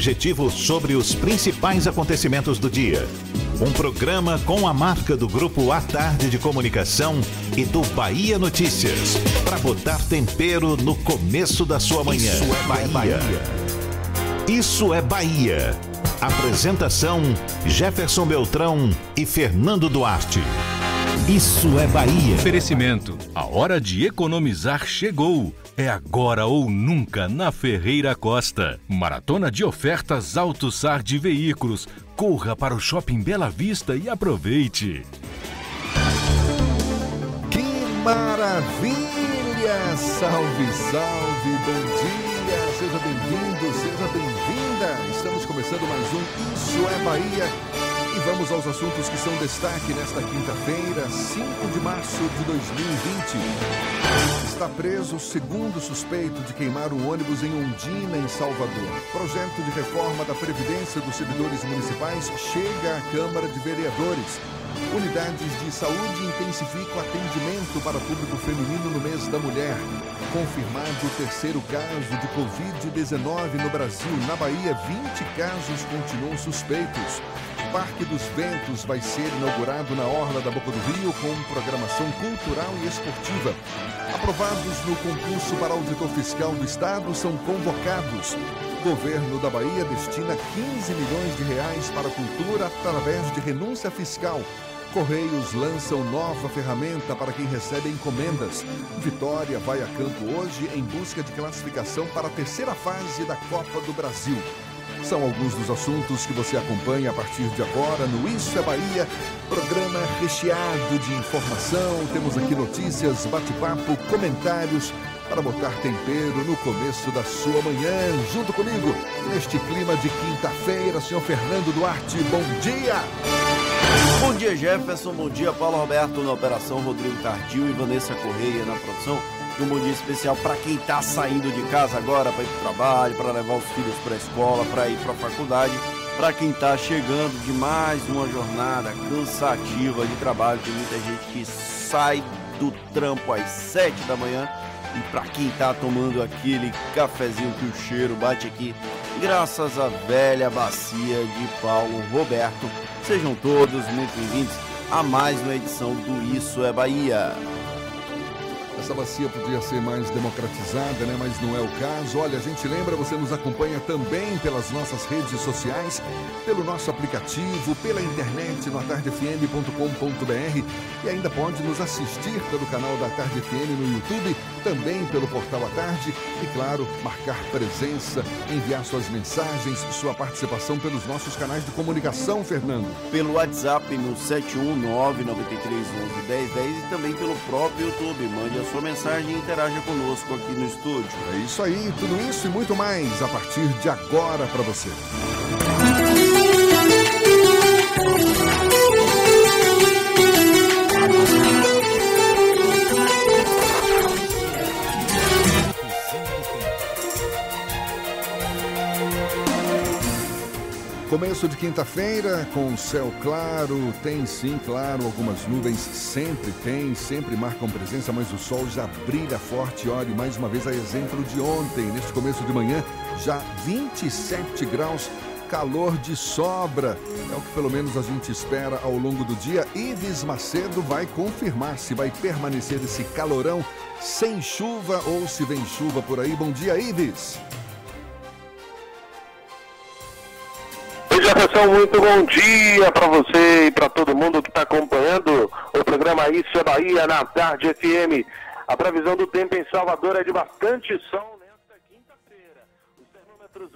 objetivo sobre os principais acontecimentos do dia. Um programa com a marca do Grupo A Tarde de Comunicação e do Bahia Notícias. Para botar tempero no começo da sua manhã. Isso é Bahia. Isso é Bahia. Apresentação: Jefferson Beltrão e Fernando Duarte. Isso é Bahia. Oferecimento. A hora de economizar chegou. É agora ou nunca na Ferreira Costa. Maratona de ofertas Alto Sar de veículos. Corra para o Shopping Bela Vista e aproveite. Que maravilha! Salve, salve, bom dia! Seja bem-vindo, seja bem-vinda! Estamos começando mais um Isso é Bahia vamos aos assuntos que são destaque nesta quinta-feira, 5 de março de 2020. Está preso o segundo suspeito de queimar o ônibus em Ondina, em Salvador. Projeto de reforma da Previdência dos Servidores Municipais chega à Câmara de Vereadores. Unidades de saúde intensificam atendimento para público feminino no mês da mulher. Confirmado o terceiro caso de Covid-19 no Brasil. Na Bahia, 20 casos continuam suspeitos. Parque dos Ventos vai ser inaugurado na Orla da Boca do Rio com programação cultural e esportiva. Aprovados no concurso para auditor fiscal do Estado são convocados. Governo da Bahia destina 15 milhões de reais para a cultura através de renúncia fiscal. Correios lançam nova ferramenta para quem recebe encomendas. Vitória vai a campo hoje em busca de classificação para a terceira fase da Copa do Brasil. São alguns dos assuntos que você acompanha a partir de agora no Isso é Bahia, programa recheado de informação. Temos aqui notícias, bate-papo, comentários para botar tempero no começo da sua manhã. Junto comigo, neste clima de quinta-feira, senhor Fernando Duarte, bom dia! Bom dia, Jefferson. Bom dia, Paulo Roberto na operação, Rodrigo Tardio e Vanessa Correia na produção um bom dia especial para quem está saindo de casa agora para ir para o trabalho, para levar os filhos para a escola, para ir para a faculdade, para quem está chegando de mais uma jornada cansativa de trabalho. Tem muita gente que sai do trampo às 7 da manhã e para quem está tomando aquele cafezinho que o cheiro bate aqui, graças à velha bacia de Paulo Roberto. Sejam todos muito bem-vindos a mais uma edição do Isso é Bahia. Essa bacia podia ser mais democratizada, né? mas não é o caso. Olha, a gente lembra, você nos acompanha também pelas nossas redes sociais, pelo nosso aplicativo, pela internet no atardefm.com.br e ainda pode nos assistir pelo canal da Tarde FM no YouTube, também pelo portal A Tarde e, claro, marcar presença, enviar suas mensagens, sua participação pelos nossos canais de comunicação, Fernando. Pelo WhatsApp no 719 93 11 10 e também pelo próprio YouTube. Mande a sua mensagem e interaja conosco aqui no estúdio. É isso aí, tudo isso e muito mais a partir de agora para você. Começo de quinta-feira com céu claro, tem sim, claro, algumas nuvens, sempre tem, sempre marcam presença, mas o sol já brilha forte. Olhe, mais uma vez, a exemplo de ontem, neste começo de manhã, já 27 graus, calor de sobra. É o que pelo menos a gente espera ao longo do dia. Ives Macedo vai confirmar se vai permanecer esse calorão sem chuva ou se vem chuva por aí. Bom dia, Ives! Muito bom dia para você e para todo mundo que está acompanhando o programa Isso é Bahia na Tarde FM. A previsão do tempo em Salvador é de bastante sol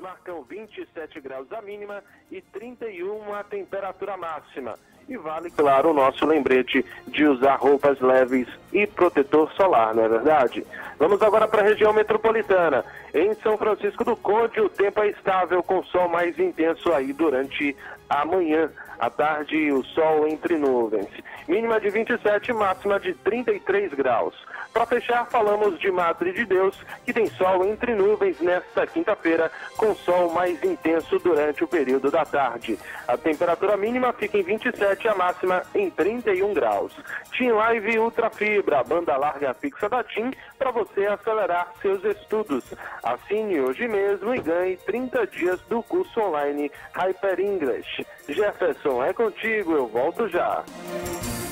marcam 27 graus a mínima e 31 a temperatura máxima. E vale, claro, o nosso lembrete de usar roupas leves e protetor solar, não é verdade? Vamos agora para a região metropolitana. Em São Francisco do Conde, o tempo é estável com sol mais intenso aí durante a manhã. À tarde, o sol entre nuvens. Mínima de 27, máxima de 33 graus. Para fechar, falamos de Madre de Deus, que tem sol entre nuvens nesta quinta-feira, com sol mais intenso durante o período da tarde. A temperatura mínima fica em 27 e a máxima em 31 graus. Team Live Ultra Fibra, banda larga fixa da TIM, para você acelerar seus estudos. Assine hoje mesmo e ganhe 30 dias do curso online Hyper English. Jefferson, é contigo, eu volto já.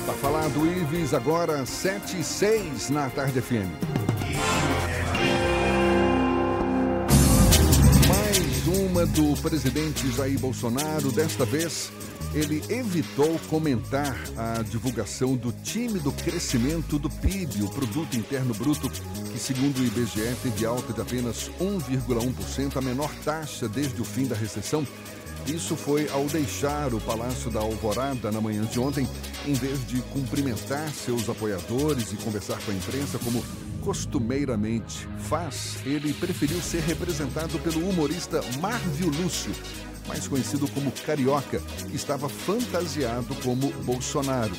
Tá falado, Ives, agora 7 e 6 na Tarde FM. Mais uma do presidente Jair Bolsonaro, desta vez ele evitou comentar a divulgação do tímido crescimento do PIB, o Produto Interno Bruto, que, segundo o IBGE, teve alta de apenas 1,1%, a menor taxa desde o fim da recessão isso foi ao deixar o Palácio da Alvorada na manhã de ontem, em vez de cumprimentar seus apoiadores e conversar com a imprensa como costumeiramente faz, ele preferiu ser representado pelo humorista Marvio Lúcio, mais conhecido como Carioca, que estava fantasiado como Bolsonaro.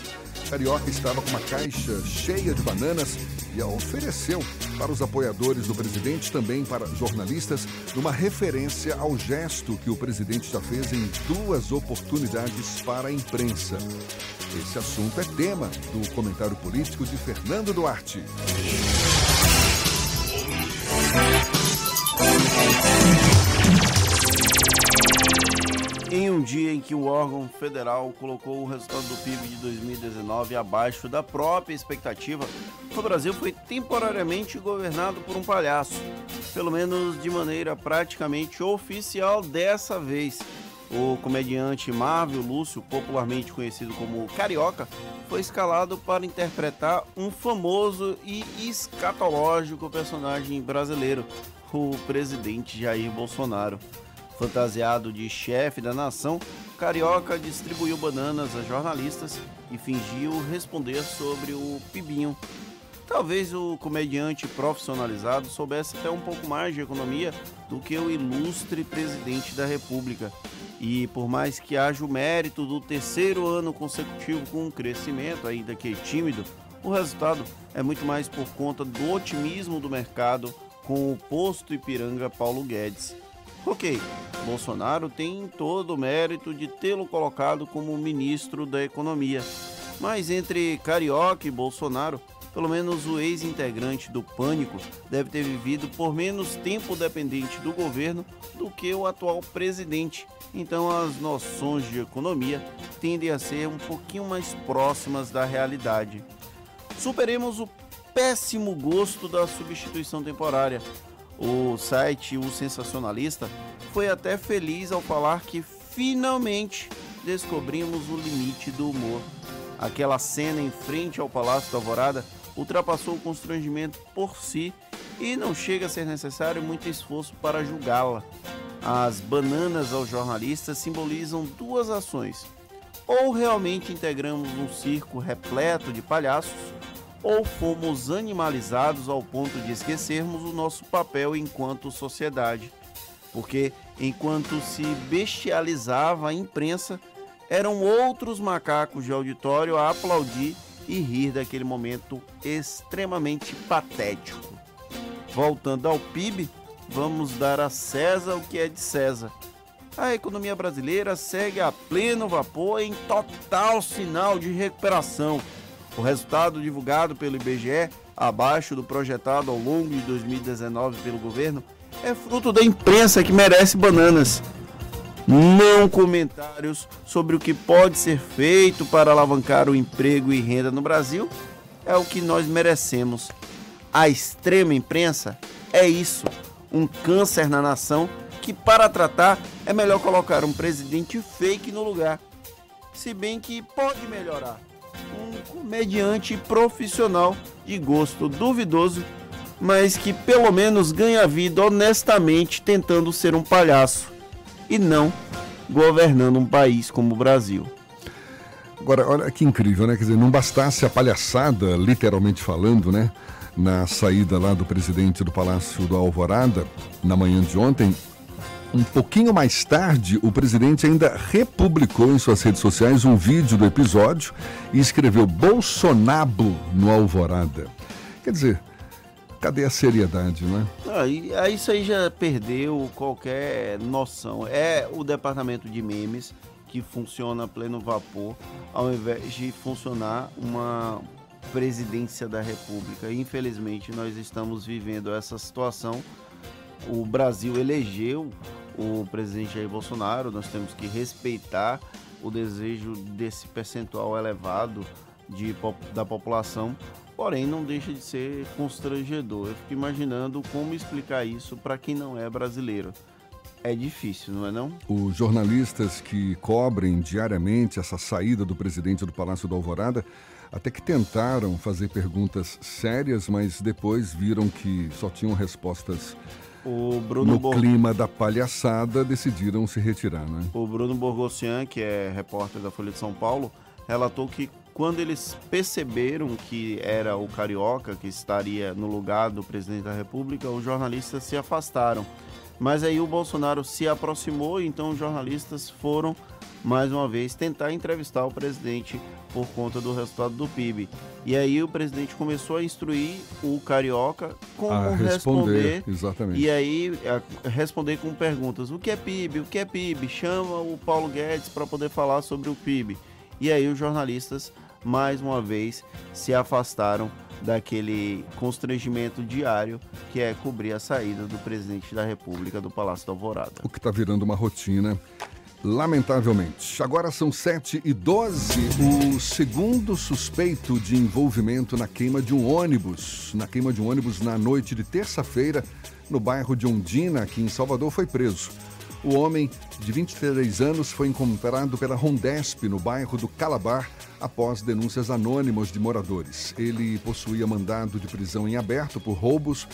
Carioca estava com uma caixa cheia de bananas e a ofereceu para os apoiadores do presidente, também para jornalistas, numa referência ao gesto que o presidente já fez em duas oportunidades para a imprensa. Esse assunto é tema do comentário político de Fernando Duarte. Em um dia em que o órgão federal colocou o resultado do PIB de 2019 abaixo da própria expectativa, o Brasil foi temporariamente governado por um palhaço, pelo menos de maneira praticamente oficial dessa vez. O comediante Marvel Lúcio, popularmente conhecido como Carioca, foi escalado para interpretar um famoso e escatológico personagem brasileiro, o presidente Jair Bolsonaro. Fantasiado de chefe da nação, Carioca distribuiu bananas a jornalistas e fingiu responder sobre o Pibinho. Talvez o comediante profissionalizado soubesse até um pouco mais de economia do que o ilustre presidente da República. E por mais que haja o mérito do terceiro ano consecutivo com um crescimento, ainda que tímido, o resultado é muito mais por conta do otimismo do mercado com o posto Ipiranga Paulo Guedes. Ok, Bolsonaro tem todo o mérito de tê-lo colocado como ministro da Economia. Mas entre Carioca e Bolsonaro, pelo menos o ex-integrante do Pânico deve ter vivido por menos tempo dependente do governo do que o atual presidente. Então as noções de economia tendem a ser um pouquinho mais próximas da realidade. Superemos o péssimo gosto da substituição temporária o site O Sensacionalista foi até feliz ao falar que finalmente descobrimos o limite do humor. Aquela cena em frente ao Palácio da Alvorada ultrapassou o constrangimento por si e não chega a ser necessário muito esforço para julgá-la. As bananas aos jornalistas simbolizam duas ações. Ou realmente integramos um circo repleto de palhaços, ou fomos animalizados ao ponto de esquecermos o nosso papel enquanto sociedade. Porque enquanto se bestializava a imprensa, eram outros macacos de auditório a aplaudir e rir daquele momento extremamente patético. Voltando ao PIB, vamos dar a César o que é de César. A economia brasileira segue a pleno vapor em total sinal de recuperação o resultado divulgado pelo IBGE, abaixo do projetado ao longo de 2019 pelo governo, é fruto da imprensa que merece bananas. Não comentários sobre o que pode ser feito para alavancar o emprego e renda no Brasil é o que nós merecemos. A extrema imprensa é isso, um câncer na nação que, para tratar, é melhor colocar um presidente fake no lugar. Se bem que pode melhorar um comediante profissional de gosto duvidoso, mas que pelo menos ganha vida honestamente tentando ser um palhaço e não governando um país como o Brasil. Agora, olha que incrível, né? Quer dizer, não bastasse a palhaçada, literalmente falando, né? Na saída lá do presidente do Palácio do Alvorada, na manhã de ontem, um pouquinho mais tarde, o presidente ainda republicou em suas redes sociais um vídeo do episódio e escreveu Bolsonaro no Alvorada. Quer dizer, cadê a seriedade, não é? Ah, isso aí já perdeu qualquer noção. É o departamento de memes que funciona a pleno vapor, ao invés de funcionar uma presidência da República. Infelizmente, nós estamos vivendo essa situação. O Brasil elegeu o presidente Jair Bolsonaro, nós temos que respeitar o desejo desse percentual elevado de, da população, porém não deixa de ser constrangedor. Eu fico imaginando como explicar isso para quem não é brasileiro. É difícil, não é não? Os jornalistas que cobrem diariamente essa saída do presidente do Palácio da Alvorada até que tentaram fazer perguntas sérias, mas depois viram que só tinham respostas o Bruno no Bor... clima da palhaçada, decidiram se retirar, né? O Bruno Borgossian, que é repórter da Folha de São Paulo, relatou que quando eles perceberam que era o Carioca que estaria no lugar do presidente da República, os jornalistas se afastaram. Mas aí o Bolsonaro se aproximou, então os jornalistas foram mais uma vez tentar entrevistar o presidente por conta do resultado do PIB. E aí o presidente começou a instruir o carioca como a responder, responder, exatamente. e aí responder com perguntas: o que é PIB? O que é PIB? Chama o Paulo Guedes para poder falar sobre o PIB. E aí os jornalistas mais uma vez se afastaram daquele constrangimento diário que é cobrir a saída do presidente da República do Palácio da Alvorada. O que está virando uma rotina, lamentavelmente. Agora são 7 e 12 O segundo suspeito de envolvimento na queima de um ônibus, na queima de um ônibus na noite de terça-feira, no bairro de Ondina, aqui em Salvador, foi preso. O homem, de 23 anos, foi encontrado pela Rondesp, no bairro do Calabar, após denúncias anônimas de moradores. Ele possuía mandado de prisão em aberto por roubos,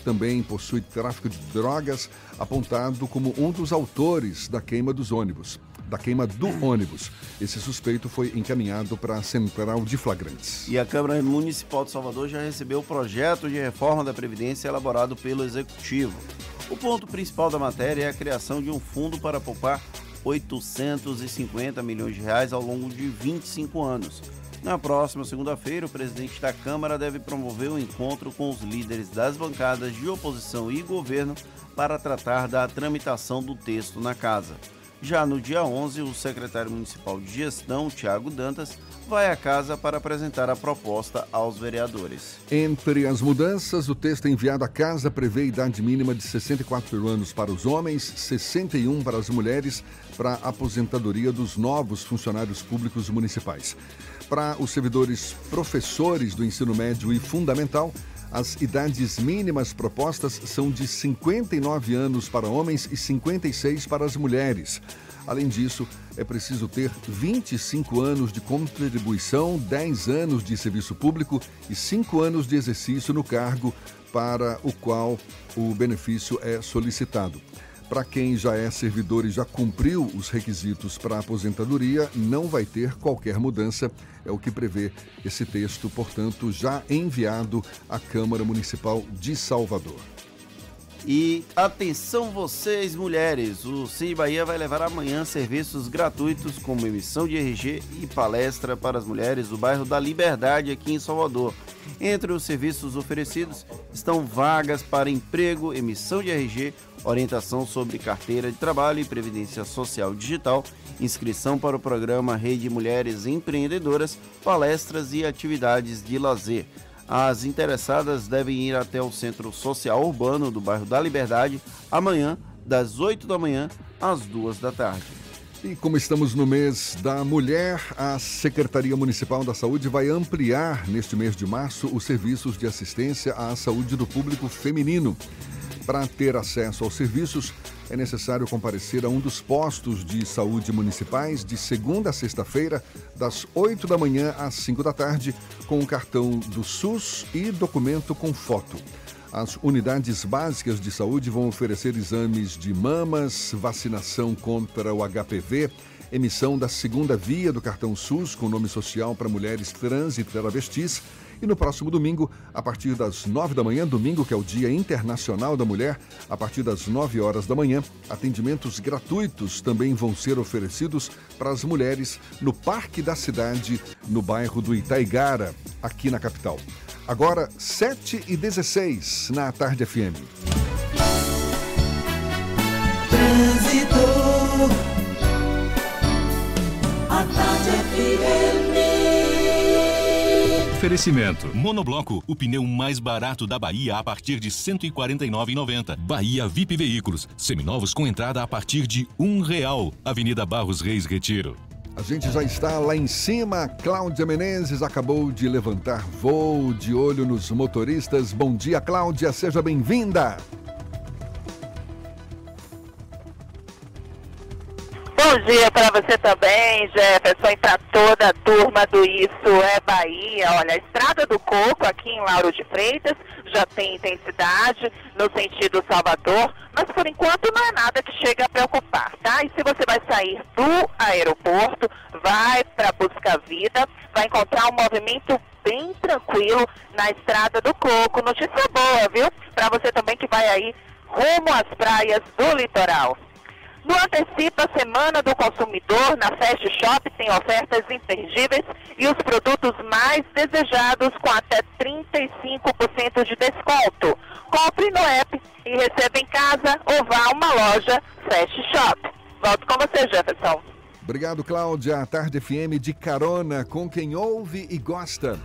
também possui tráfico de drogas, apontado como um dos autores da queima dos ônibus. Da queima do ônibus. Esse suspeito foi encaminhado para a central de flagrantes. E a Câmara Municipal de Salvador já recebeu o projeto de reforma da Previdência elaborado pelo Executivo. O ponto principal da matéria é a criação de um fundo para poupar 850 milhões de reais ao longo de 25 anos. Na próxima segunda-feira, o presidente da Câmara deve promover um encontro com os líderes das bancadas de oposição e governo para tratar da tramitação do texto na casa. Já no dia 11, o secretário municipal de gestão, Tiago Dantas, vai à casa para apresentar a proposta aos vereadores. Entre as mudanças, o texto enviado à casa prevê idade mínima de 64 anos para os homens, 61 para as mulheres, para a aposentadoria dos novos funcionários públicos municipais. Para os servidores professores do ensino médio e fundamental, as idades mínimas propostas são de 59 anos para homens e 56 para as mulheres. Além disso, é preciso ter 25 anos de contribuição, 10 anos de serviço público e 5 anos de exercício no cargo para o qual o benefício é solicitado. Para quem já é servidor e já cumpriu os requisitos para aposentadoria, não vai ter qualquer mudança, é o que prevê esse texto, portanto, já enviado à Câmara Municipal de Salvador. E atenção vocês, mulheres! O Sim Bahia vai levar amanhã serviços gratuitos como emissão de RG e palestra para as mulheres do bairro da Liberdade aqui em Salvador. Entre os serviços oferecidos estão vagas para emprego, emissão de RG, orientação sobre carteira de trabalho e previdência social digital, inscrição para o programa Rede Mulheres Empreendedoras, palestras e atividades de lazer. As interessadas devem ir até o Centro Social Urbano do bairro da Liberdade amanhã, das 8 da manhã às 2 da tarde. E como estamos no mês da mulher, a Secretaria Municipal da Saúde vai ampliar neste mês de março os serviços de assistência à saúde do público feminino. Para ter acesso aos serviços, é necessário comparecer a um dos postos de saúde municipais de segunda a sexta-feira, das 8 da manhã às 5 da tarde, com o cartão do SUS e documento com foto. As unidades básicas de saúde vão oferecer exames de mamas, vacinação contra o HPV, emissão da segunda via do cartão SUS com nome social para mulheres trans e travestis. E no próximo domingo, a partir das nove da manhã, domingo que é o Dia Internacional da Mulher, a partir das nove horas da manhã, atendimentos gratuitos também vão ser oferecidos para as mulheres no Parque da Cidade, no bairro do Itaigara, aqui na capital. Agora, 7 e 16 na Tarde FM. A Tarde FM. Oferecimento. Monobloco, o pneu mais barato da Bahia a partir de R$ 149,90. Bahia VIP Veículos, seminovos com entrada a partir de um real. Avenida Barros Reis Retiro. A gente já está lá em cima. Cláudia Menezes acabou de levantar voo de olho nos motoristas. Bom dia, Cláudia. Seja bem-vinda. Bom dia para você também, Jefferson, e para toda a turma do Isso é Bahia. Olha, a Estrada do Coco, aqui em Lauro de Freitas, já tem intensidade no sentido Salvador, mas por enquanto não é nada que chega a preocupar, tá? E se você vai sair do aeroporto, vai para Busca Vida, vai encontrar um movimento bem tranquilo na Estrada do Coco. Notícia boa, viu? Para você também que vai aí rumo às praias do litoral. No Antecipa Semana do Consumidor, na Fast Shop tem ofertas imperdíveis e os produtos mais desejados com até 35% de desconto. Compre no app e receba em casa ou vá a uma loja Fast Shop. Volto com você, Jefferson. Obrigado, Cláudia. A Tarde FM de carona com quem ouve e gosta.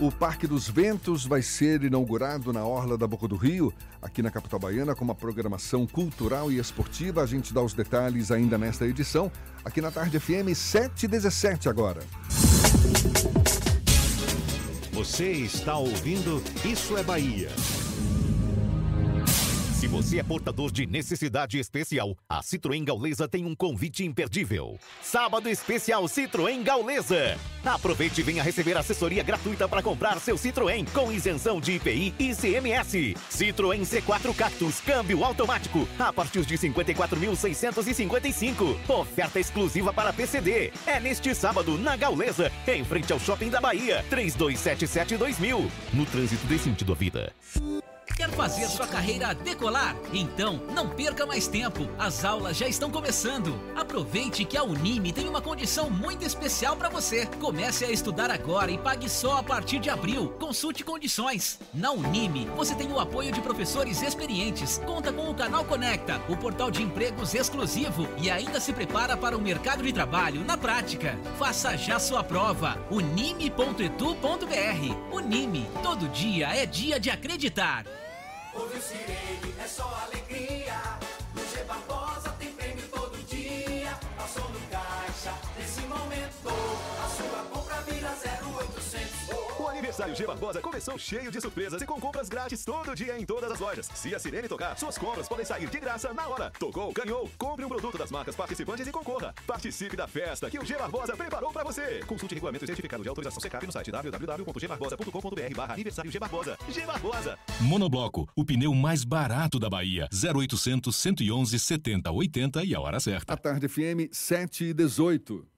O Parque dos Ventos vai ser inaugurado na Orla da Boca do Rio, aqui na capital baiana, com uma programação cultural e esportiva. A gente dá os detalhes ainda nesta edição, aqui na Tarde FM 717 agora. Você está ouvindo Isso é Bahia. Se você é portador de necessidade especial, a Citroën Gaulesa tem um convite imperdível. Sábado especial Citroën Gaulesa. Aproveite e venha receber assessoria gratuita para comprar seu Citroën com isenção de IPI e CMS. Citroën C4 Cactus, câmbio automático, a partir de 54.655. Oferta exclusiva para PCD. É neste sábado na Gaulesa, em frente ao Shopping da Bahia. 3277-2000. No trânsito desse sentido à vida. Quer fazer sua carreira decolar? Então, não perca mais tempo. As aulas já estão começando. Aproveite que a Unime tem uma condição muito especial para você. Comece a estudar agora e pague só a partir de abril. Consulte condições. Na Unime, você tem o apoio de professores experientes, conta com o canal Conecta, o portal de empregos exclusivo e ainda se prepara para o mercado de trabalho na prática. Faça já sua prova. unime.edu.br. Unime, todo dia é dia de acreditar. Ouve o sirene, é só alegria. Aniversário G Barbosa começou cheio de surpresas e com compras grátis todo dia em todas as lojas. Se a sirene tocar, suas compras podem sair de graça na hora. Tocou, ganhou. Compre um produto das marcas participantes e concorra. Participe da festa que o G Barbosa preparou para você. Consulte regulamento e certificado de autorização secap no site www.gbarbosa.com.br barra aniversário G Barbosa. G Barbosa. Monobloco, o pneu mais barato da Bahia. 0800 111 70 80 e a hora certa. A Tarde FM 7 e 18.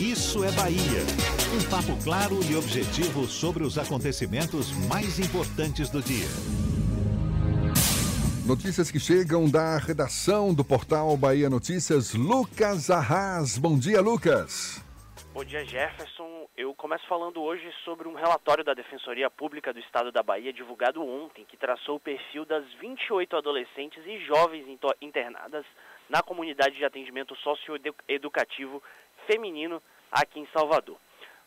Isso é Bahia. Um papo claro e objetivo sobre os acontecimentos mais importantes do dia. Notícias que chegam da redação do portal Bahia Notícias, Lucas Arras. Bom dia, Lucas. Bom dia, Jefferson. Eu começo falando hoje sobre um relatório da Defensoria Pública do Estado da Bahia, divulgado ontem, que traçou o perfil das 28 adolescentes e jovens internadas na comunidade de atendimento socioeducativo feminino aqui em Salvador.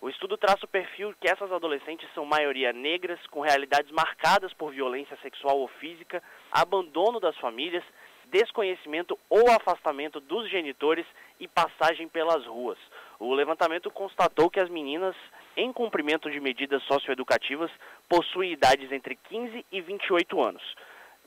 O estudo traça o perfil que essas adolescentes são maioria negras, com realidades marcadas por violência sexual ou física, abandono das famílias, desconhecimento ou afastamento dos genitores e passagem pelas ruas. O levantamento constatou que as meninas, em cumprimento de medidas socioeducativas, possuem idades entre 15 e 28 anos.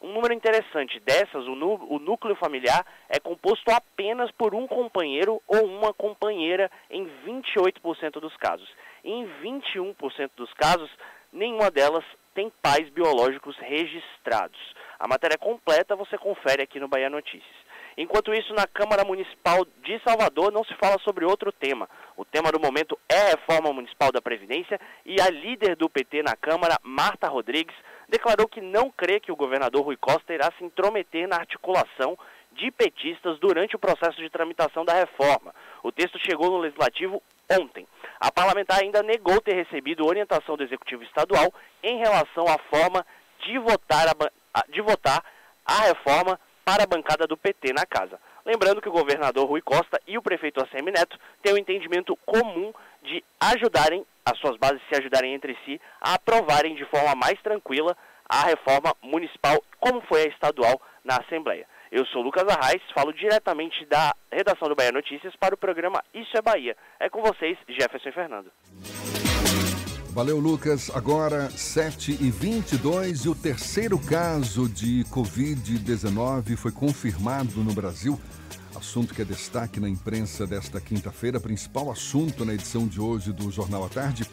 Um número interessante dessas, o, o, núcleo familiar é composto apenas por um companheiro ou uma companheira em 28% dos casos. Em 21% dos casos, nenhuma delas tem pais biológicos registrados. A matéria completa você confere aqui no Bahia Notícias. Enquanto isso, na Câmara Municipal de Salvador não se fala sobre outro tema. O tema do momento é a reforma municipal da Previdência e a líder do PT na Câmara, Marta Rodrigues, declarou que não crê que o governador Rui Costa irá se intrometer na articulação de petistas durante o processo de tramitação da reforma. O texto chegou no Legislativo ontem. A parlamentar ainda negou ter recebido orientação do Executivo Estadual em relação à forma de votar a, de votar a reforma para a bancada do PT na casa. Lembrando que o governador Rui Costa e o prefeito ACM Neto têm um entendimento comum de ajudarem, as suas bases se ajudarem entre si, a aprovarem de forma mais tranquila a reforma municipal, como foi a estadual na Assembleia. Eu sou Lucas Arraes, falo diretamente da redação do Bahia Notícias para o programa Isso é Bahia. É com vocês, Jefferson Fernando. Valeu, Lucas. Agora, 7 e 22 e o terceiro caso de Covid-19 foi confirmado no Brasil. Assunto que é destaque na imprensa desta quinta-feira, principal assunto na edição de hoje do Jornal à Tarde.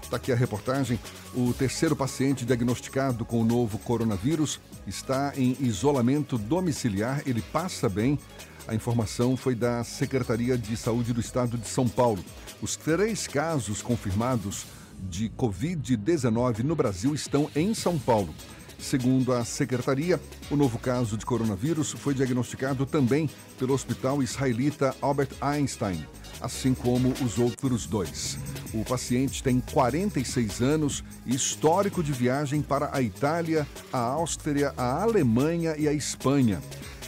Está aqui a reportagem. O terceiro paciente diagnosticado com o novo coronavírus está em isolamento domiciliar. Ele passa bem. A informação foi da Secretaria de Saúde do Estado de São Paulo. Os três casos confirmados de Covid-19 no Brasil estão em São Paulo. Segundo a secretaria, o novo caso de coronavírus foi diagnosticado também pelo Hospital Israelita Albert Einstein, assim como os outros dois. O paciente tem 46 anos e histórico de viagem para a Itália, a Áustria, a Alemanha e a Espanha.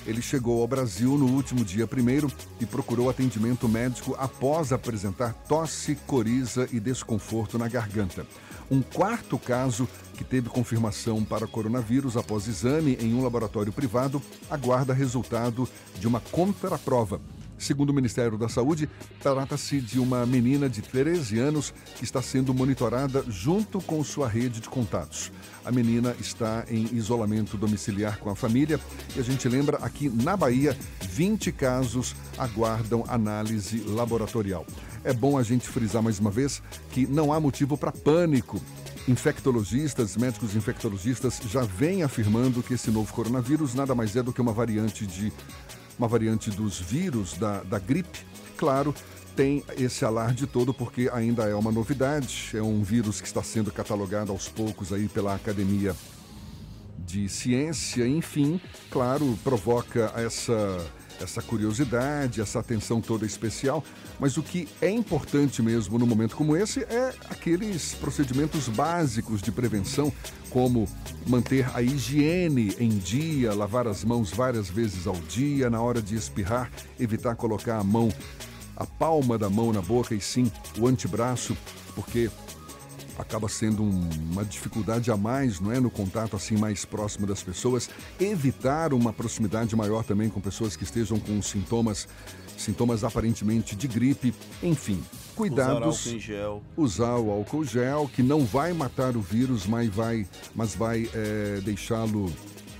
Ele chegou ao Brasil no último dia primeiro e procurou atendimento médico após apresentar tosse, coriza e desconforto na garganta. Um quarto caso, que teve confirmação para coronavírus após exame em um laboratório privado, aguarda resultado de uma contraprova. Segundo o Ministério da Saúde, trata-se de uma menina de 13 anos que está sendo monitorada junto com sua rede de contatos. A menina está em isolamento domiciliar com a família e a gente lembra aqui na Bahia, 20 casos aguardam análise laboratorial. É bom a gente frisar mais uma vez que não há motivo para pânico. Infectologistas, médicos infectologistas já vêm afirmando que esse novo coronavírus nada mais é do que uma variante de uma variante dos vírus da, da gripe. Claro, tem esse alarde todo porque ainda é uma novidade, é um vírus que está sendo catalogado aos poucos aí pela Academia de Ciência, enfim, claro, provoca essa essa curiosidade, essa atenção toda especial, mas o que é importante mesmo no momento como esse é aqueles procedimentos básicos de prevenção, como manter a higiene em dia, lavar as mãos várias vezes ao dia, na hora de espirrar, evitar colocar a mão, a palma da mão na boca e sim o antebraço, porque acaba sendo um, uma dificuldade a mais, não é, no contato assim mais próximo das pessoas, evitar uma proximidade maior também com pessoas que estejam com sintomas sintomas aparentemente de gripe, enfim, cuidados. Usar gel. Usar o álcool gel, que não vai matar o vírus, mas vai, mas vai é, deixá-lo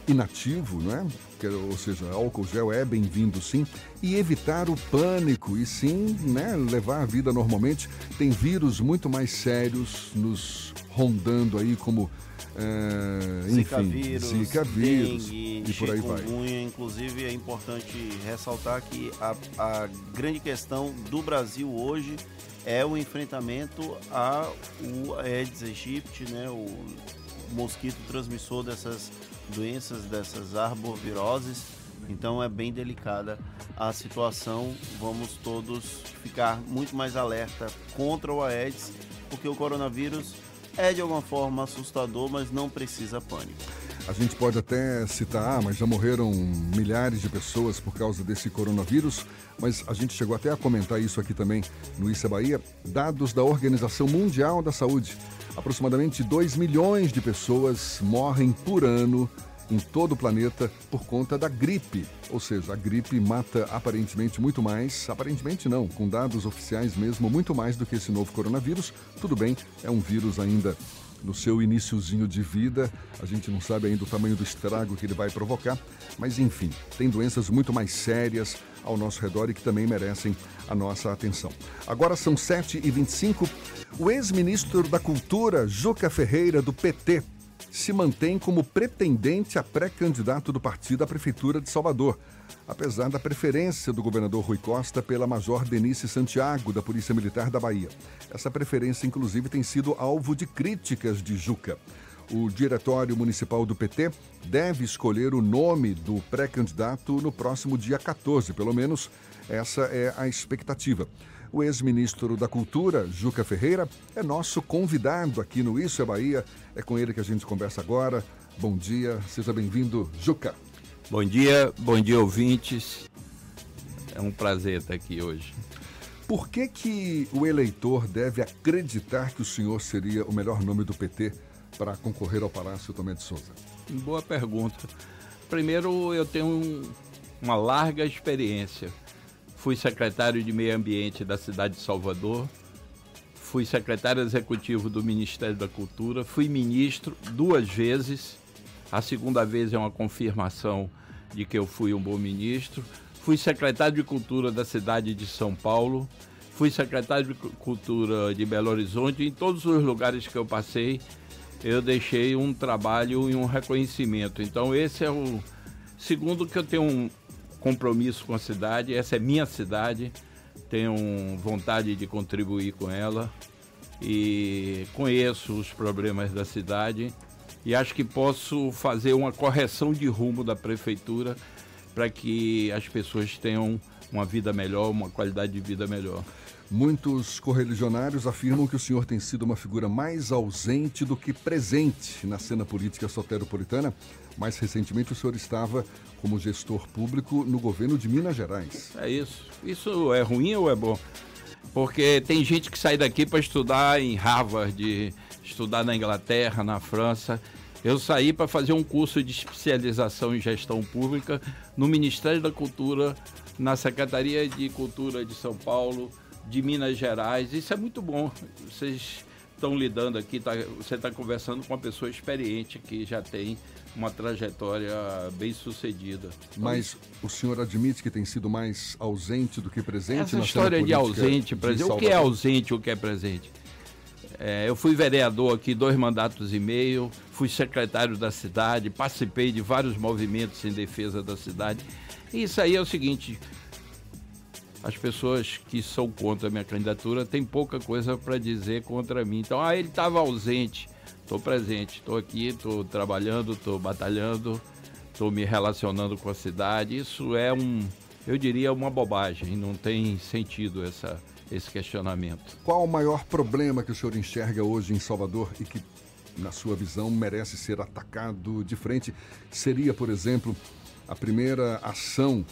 inativo, não é? Ou seja, álcool gel é bem-vindo sim. E evitar o pânico e sim, né, levar a vida normalmente. Tem vírus muito mais sérios nos rondando aí, como é, enfim, Zika vírus, Zika vírus dengue, e por aí vai. Inclusive é importante ressaltar que a, a grande questão do Brasil hoje é o enfrentamento ao Aedes aegypti, né, o mosquito transmissor dessas doenças, dessas arboviroses. Então é bem delicada a situação. Vamos todos ficar muito mais alerta contra o Aedes, porque o coronavírus é de alguma forma assustador, mas não precisa pânico. A gente pode até citar, ah, mas já morreram milhares de pessoas por causa desse coronavírus, mas a gente chegou até a comentar isso aqui também no Issa Bahia. Dados da Organização Mundial da Saúde. Aproximadamente 2 milhões de pessoas morrem por ano em todo o planeta por conta da gripe. Ou seja, a gripe mata aparentemente muito mais, aparentemente não, com dados oficiais mesmo, muito mais do que esse novo coronavírus. Tudo bem, é um vírus ainda no seu iníciozinho de vida, a gente não sabe ainda o tamanho do estrago que ele vai provocar, mas enfim, tem doenças muito mais sérias ao nosso redor e que também merecem a nossa atenção. Agora são 7h25. O ex-ministro da Cultura, Juca Ferreira, do PT, se mantém como pretendente a pré-candidato do partido à Prefeitura de Salvador, apesar da preferência do governador Rui Costa pela Major Denise Santiago, da Polícia Militar da Bahia. Essa preferência, inclusive, tem sido alvo de críticas de Juca. O Diretório Municipal do PT deve escolher o nome do pré-candidato no próximo dia 14, pelo menos essa é a expectativa. O ex-ministro da Cultura, Juca Ferreira, é nosso convidado aqui no Isso é Bahia. É com ele que a gente conversa agora. Bom dia, seja bem-vindo, Juca. Bom dia, bom dia, ouvintes. É um prazer estar aqui hoje. Por que, que o eleitor deve acreditar que o senhor seria o melhor nome do PT para concorrer ao Palácio Tomé de Souza? Boa pergunta. Primeiro, eu tenho um, uma larga experiência fui secretário de Meio Ambiente da cidade de Salvador, fui secretário executivo do Ministério da Cultura, fui ministro duas vezes. A segunda vez é uma confirmação de que eu fui um bom ministro. Fui secretário de Cultura da cidade de São Paulo, fui secretário de Cultura de Belo Horizonte. Em todos os lugares que eu passei, eu deixei um trabalho e um reconhecimento. Então, esse é o segundo que eu tenho compromisso com a cidade. Essa é minha cidade, tenho vontade de contribuir com ela e conheço os problemas da cidade e acho que posso fazer uma correção de rumo da prefeitura para que as pessoas tenham uma vida melhor, uma qualidade de vida melhor. Muitos correligionários afirmam que o senhor tem sido uma figura mais ausente do que presente na cena política soteropolitana. Mais recentemente, o senhor estava como gestor público no governo de Minas Gerais. É isso. Isso é ruim ou é bom? Porque tem gente que sai daqui para estudar em Harvard, estudar na Inglaterra, na França. Eu saí para fazer um curso de especialização em gestão pública no Ministério da Cultura, na Secretaria de Cultura de São Paulo, de Minas Gerais. Isso é muito bom. Vocês estão lidando aqui, tá, você está conversando com uma pessoa experiente que já tem uma trajetória bem sucedida. Mas o senhor admite que tem sido mais ausente do que presente? Essa história de ausente, presente. O que é ausente, o que é presente? É, eu fui vereador aqui dois mandatos e meio, fui secretário da cidade, participei de vários movimentos em defesa da cidade. E isso aí é o seguinte: as pessoas que são contra a minha candidatura têm pouca coisa para dizer contra mim. Então, ah, ele estava ausente. Estou presente, estou aqui, estou trabalhando, estou batalhando, estou me relacionando com a cidade. Isso é um, eu diria, uma bobagem. Não tem sentido essa, esse questionamento. Qual o maior problema que o senhor enxerga hoje em Salvador e que, na sua visão, merece ser atacado de frente? Seria, por exemplo, a primeira ação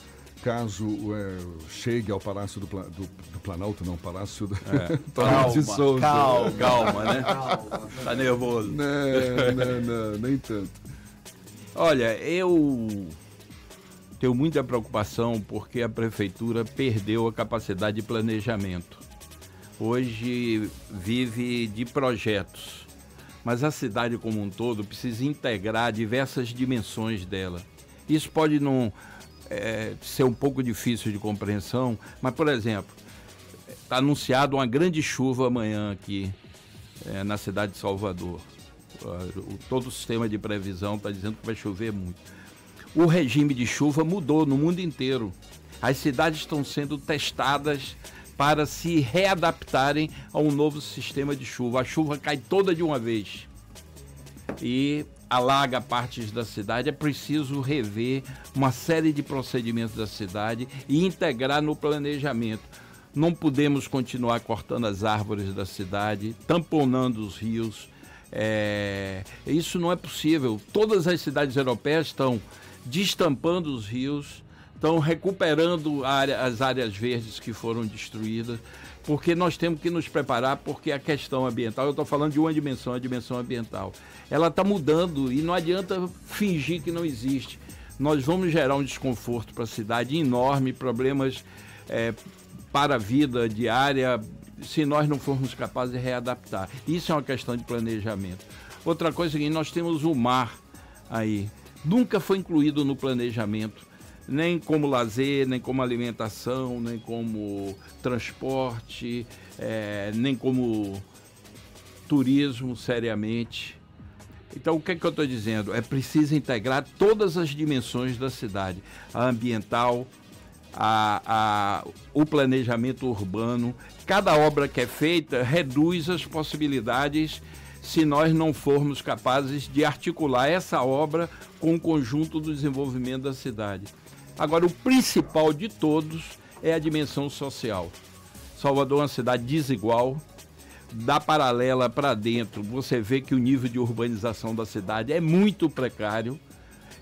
caso é, chegue ao Palácio do, do, do, Planalto, não, Palácio do é. calma, de Souza. Calma, calma, né? Calma. Tá nervoso. Não, não, não, nem tanto. Olha, eu tenho muita preocupação porque a prefeitura perdeu a capacidade de planejamento. Hoje vive de projetos, mas a cidade como um todo precisa integrar diversas dimensões dela. Isso pode não é, ser um pouco difícil de compreensão, mas, por exemplo, está anunciado uma grande chuva amanhã aqui é, na cidade de Salvador. O, todo o sistema de previsão está dizendo que vai chover muito. O regime de chuva mudou no mundo inteiro. As cidades estão sendo testadas para se readaptarem a um novo sistema de chuva. A chuva cai toda de uma vez. E alaga partes da cidade, é preciso rever uma série de procedimentos da cidade e integrar no planejamento. Não podemos continuar cortando as árvores da cidade, tamponando os rios, É, isso não é possível. Todas as cidades europeias estão destampando os rios, estão recuperando área, as áreas verdes que foram destruídas, porque nós temos que nos preparar, porque a questão ambiental, eu estou falando de uma dimensão, a dimensão ambiental, ela está mudando e não adianta fingir que não existe. Nós vamos gerar um desconforto para a cidade enorme, problemas é, para a vida diária, se nós não formos capazes de readaptar. Isso é uma questão de planejamento. Outra coisa é que nós temos o mar aí. Nunca foi incluído no planejamento, nem como lazer, nem como alimentação, nem como transporte, é, nem como turismo seriamente. Então, o que, é que eu estou dizendo? É preciso integrar todas as dimensões da cidade: a ambiental, a, a, o planejamento urbano. Cada obra que é feita reduz as possibilidades se nós não formos capazes de articular essa obra com o conjunto do desenvolvimento da cidade. Agora, o principal de todos é a dimensão social. Salvador é uma cidade desigual, da paralela para dentro, você vê que o nível de urbanização da cidade é muito precário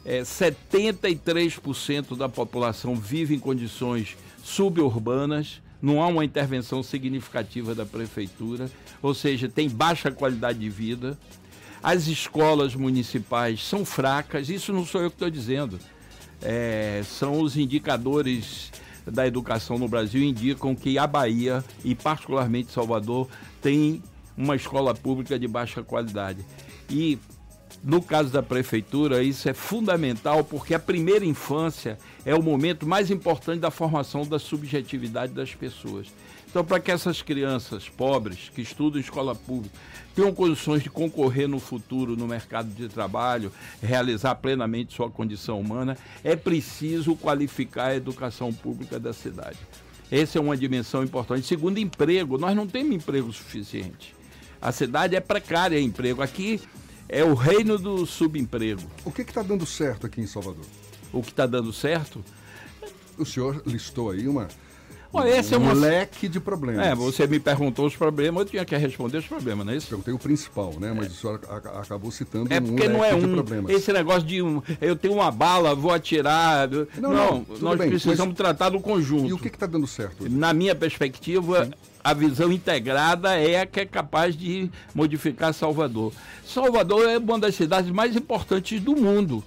é, 73% da população vive em condições suburbanas, não há uma intervenção significativa da prefeitura, ou seja, tem baixa qualidade de vida. As escolas municipais são fracas, isso não sou eu que estou dizendo. É, são os indicadores da educação no Brasil indicam que a Bahia e particularmente Salvador tem uma escola pública de baixa qualidade. E no caso da prefeitura, isso é fundamental porque a primeira infância é o momento mais importante da formação da subjetividade das pessoas. Então, para que essas crianças pobres que estudam em escola pública tenham condições de concorrer no futuro no mercado de trabalho, realizar plenamente sua condição humana, é preciso qualificar a educação pública da cidade. Essa é uma dimensão importante. Segundo, emprego. Nós não temos emprego suficiente. A cidade é precária em emprego. Aqui é o reino do subemprego. O que está dando certo aqui em Salvador? O que está dando certo? O senhor listou aí uma, esse é uma... leque de problemas. É, você me perguntou os problemas, eu tinha que responder os problemas, não é isso? Perguntei o principal, né? Mas é. o senhor acabou citando é porque um não é um, problemas. Esse negócio de um, eu tenho uma bala, vou atirar. Não, não, não nós bem, precisamos mas... tratar do conjunto. E o que está dando certo? Na minha perspectiva, Sim. a visão integrada é a que é capaz de modificar Salvador. Salvador é uma das cidades mais importantes do mundo.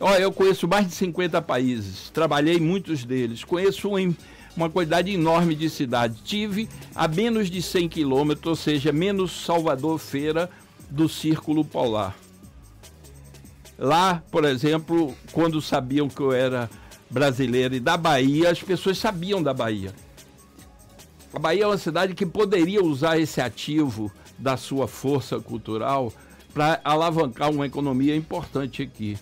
Olha, eu conheço mais de 50 países, trabalhei em muitos deles, conheço um uma quantidade enorme de cidades. Tive a menos de 100 quilômetros, ou seja, menos Salvador Feira do Círculo Polar. Lá, por exemplo, quando sabiam que eu era brasileiro e da Bahia, as pessoas sabiam da Bahia. A Bahia é uma cidade que poderia usar esse ativo da sua força cultural para alavancar uma economia importante aqui.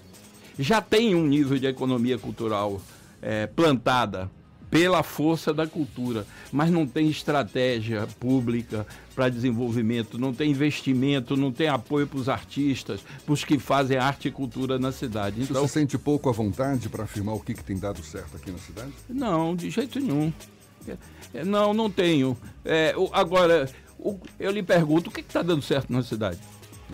Já tem um nível de economia cultural é, plantada pela força da cultura, mas não tem estratégia pública para desenvolvimento, não tem investimento, não tem apoio para os artistas, para os que fazem arte e cultura na cidade. Então, Você sente pouco à vontade para afirmar o que, que tem dado certo aqui na cidade? Não, de jeito nenhum. É, não, não tenho. É, agora, eu lhe pergunto, o que está dando certo na cidade?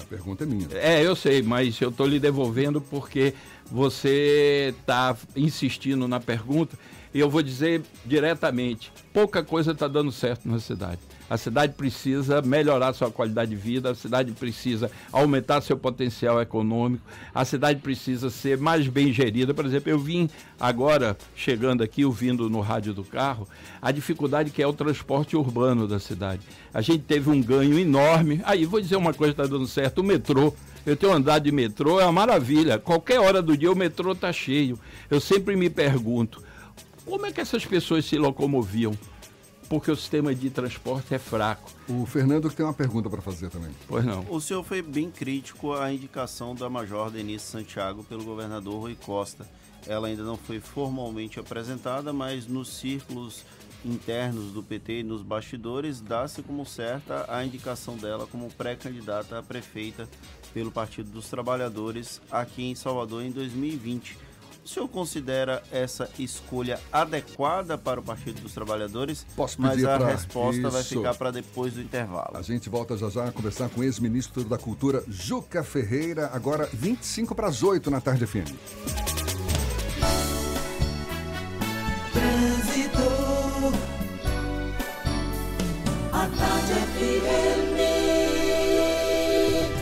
A pergunta é minha. É, eu sei, mas eu estou lhe devolvendo porque você está insistindo na pergunta e eu vou dizer diretamente: pouca coisa está dando certo na cidade. A cidade precisa melhorar sua qualidade de vida, a cidade precisa aumentar seu potencial econômico, a cidade precisa ser mais bem gerida. Por exemplo, eu vim agora, chegando aqui, ouvindo no rádio do carro, a dificuldade que é o transporte urbano da cidade. A gente teve um ganho enorme. Aí, vou dizer uma coisa que está dando certo: o metrô. Eu tenho andado de metrô, é uma maravilha. Qualquer hora do dia o metrô está cheio. Eu sempre me pergunto como é que essas pessoas se locomoviam? Porque o sistema de transporte é fraco. O Fernando tem uma pergunta para fazer também. Pois não. O senhor foi bem crítico à indicação da Major Denise Santiago pelo governador Rui Costa. Ela ainda não foi formalmente apresentada, mas nos círculos internos do PT e nos bastidores, dá-se como certa a indicação dela como pré-candidata a prefeita pelo Partido dos Trabalhadores aqui em Salvador em 2020. O senhor considera essa escolha adequada para o Partido dos Trabalhadores? Posso Mas pedir a pra- resposta vai Isso. ficar para depois do intervalo. A gente volta já já a conversar com o ex-ministro da Cultura, Juca Ferreira, agora 25 para as 8 na tarde FM. Trânsito. A tarde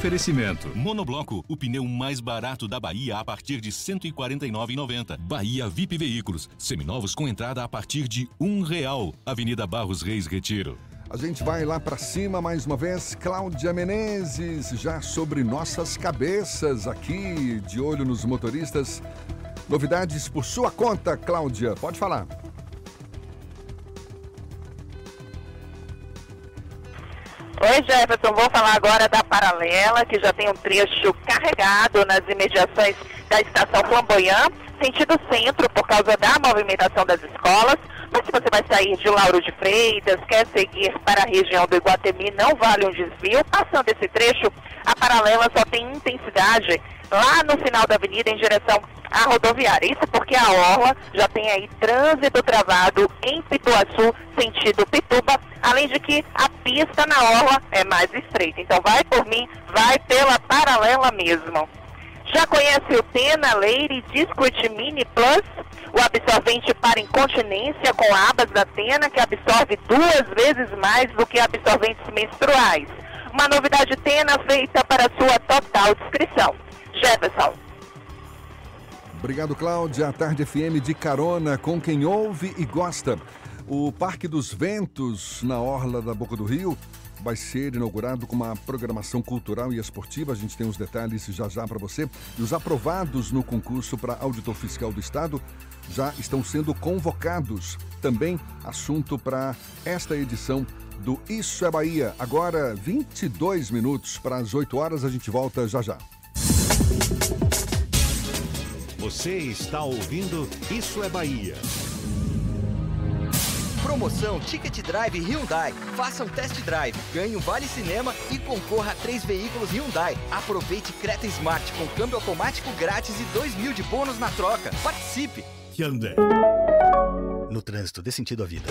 Oferecimento. Monobloco, o pneu mais barato da Bahia a partir de R$ 149,90. Bahia VIP Veículos, seminovos com entrada a partir de um real. Avenida Barros Reis Retiro. A gente vai lá para cima mais uma vez. Cláudia Menezes, já sobre nossas cabeças aqui, de olho nos motoristas. Novidades por sua conta, Cláudia. Pode falar. Oi, Jefferson, vou falar agora da Paralela, que já tem um trecho carregado nas imediações da estação Flamboyant, sentido centro, por causa da movimentação das escolas. Mas se você vai sair de Lauro de Freitas, quer seguir para a região do Iguatemi, não vale um desvio. Passando esse trecho, a Paralela só tem intensidade lá no final da avenida em direção à rodoviária. Isso porque a Orla já tem aí trânsito travado em Pituaçu, sentido Pituba, além de que a pista na Orla é mais estreita. Então vai por mim, vai pela paralela mesmo. Já conhece o Tena Lady Discret Mini Plus? O absorvente para incontinência com abas da Tena, que absorve duas vezes mais do que absorventes menstruais. Uma novidade Tena feita para sua total descrição. Jefferson. Obrigado, Cláudia. A Tarde FM de carona com quem ouve e gosta. O Parque dos Ventos, na Orla da Boca do Rio, vai ser inaugurado com uma programação cultural e esportiva. A gente tem os detalhes já já para você. E os aprovados no concurso para auditor fiscal do Estado já estão sendo convocados. Também assunto para esta edição do Isso é Bahia. Agora, 22 minutos para as 8 horas. A gente volta já já. Você está ouvindo Isso é Bahia. Promoção Ticket Drive Hyundai. Faça um test drive, ganhe um vale cinema e concorra a três veículos Hyundai. Aproveite Creta Smart com câmbio automático grátis e 2 mil de bônus na troca. Participe! Hyundai. No trânsito, dê sentido à vida.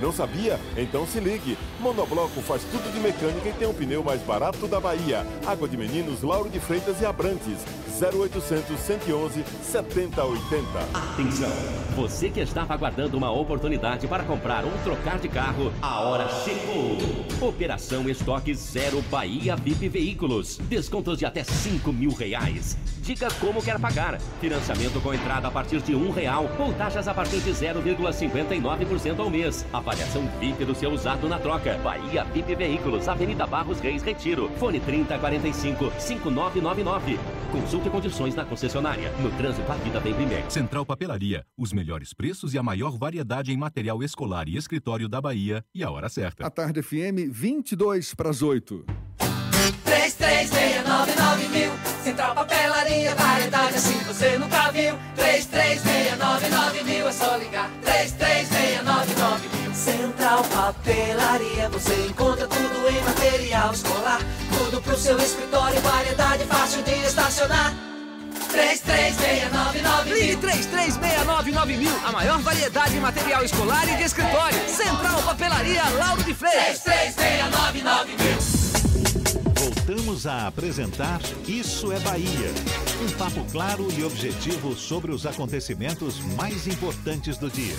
Não sabia? Então se ligue. Monobloco faz tudo de mecânica e tem o pneu mais barato da Bahia. Água de Meninos, Lauro de Freitas e Abrantes. 0800 111 7080. Atenção! Você que estava aguardando uma oportunidade para comprar ou trocar de carro, a hora chegou! Operação Estoque Zero Bahia VIP Veículos. Descontos de até 5 mil reais. Diga como quer pagar. Financiamento com entrada a partir de um real ou taxas a partir de 0,59% ao mês. Avaliação VIP do seu usado na troca. Bahia VIP Veículos, Avenida Barros Reis Retiro. Fone 3045 5999. Consulte condições na concessionária. No trânsito, a vida vem primeiro. Central Papelaria, os melhores preços e a maior variedade em material escolar e escritório da Bahia e a hora certa. A Tarde FM, 22 para as 8. 3369 mil. Central Papelaria, variedade assim você nunca viu. 3369 mil, é só ligar. 3369 mil. Central Papelaria, você encontra tudo em material escolar. Tudo pro seu escritório, variedade fácil de estacionar. 3369 Ligue mil. 3369 mil, a maior variedade em material escolar e de escritório. Central Papelaria Lauro de Freitas. 3369 mil. Voltamos a apresentar Isso é Bahia. Um papo claro e objetivo sobre os acontecimentos mais importantes do dia.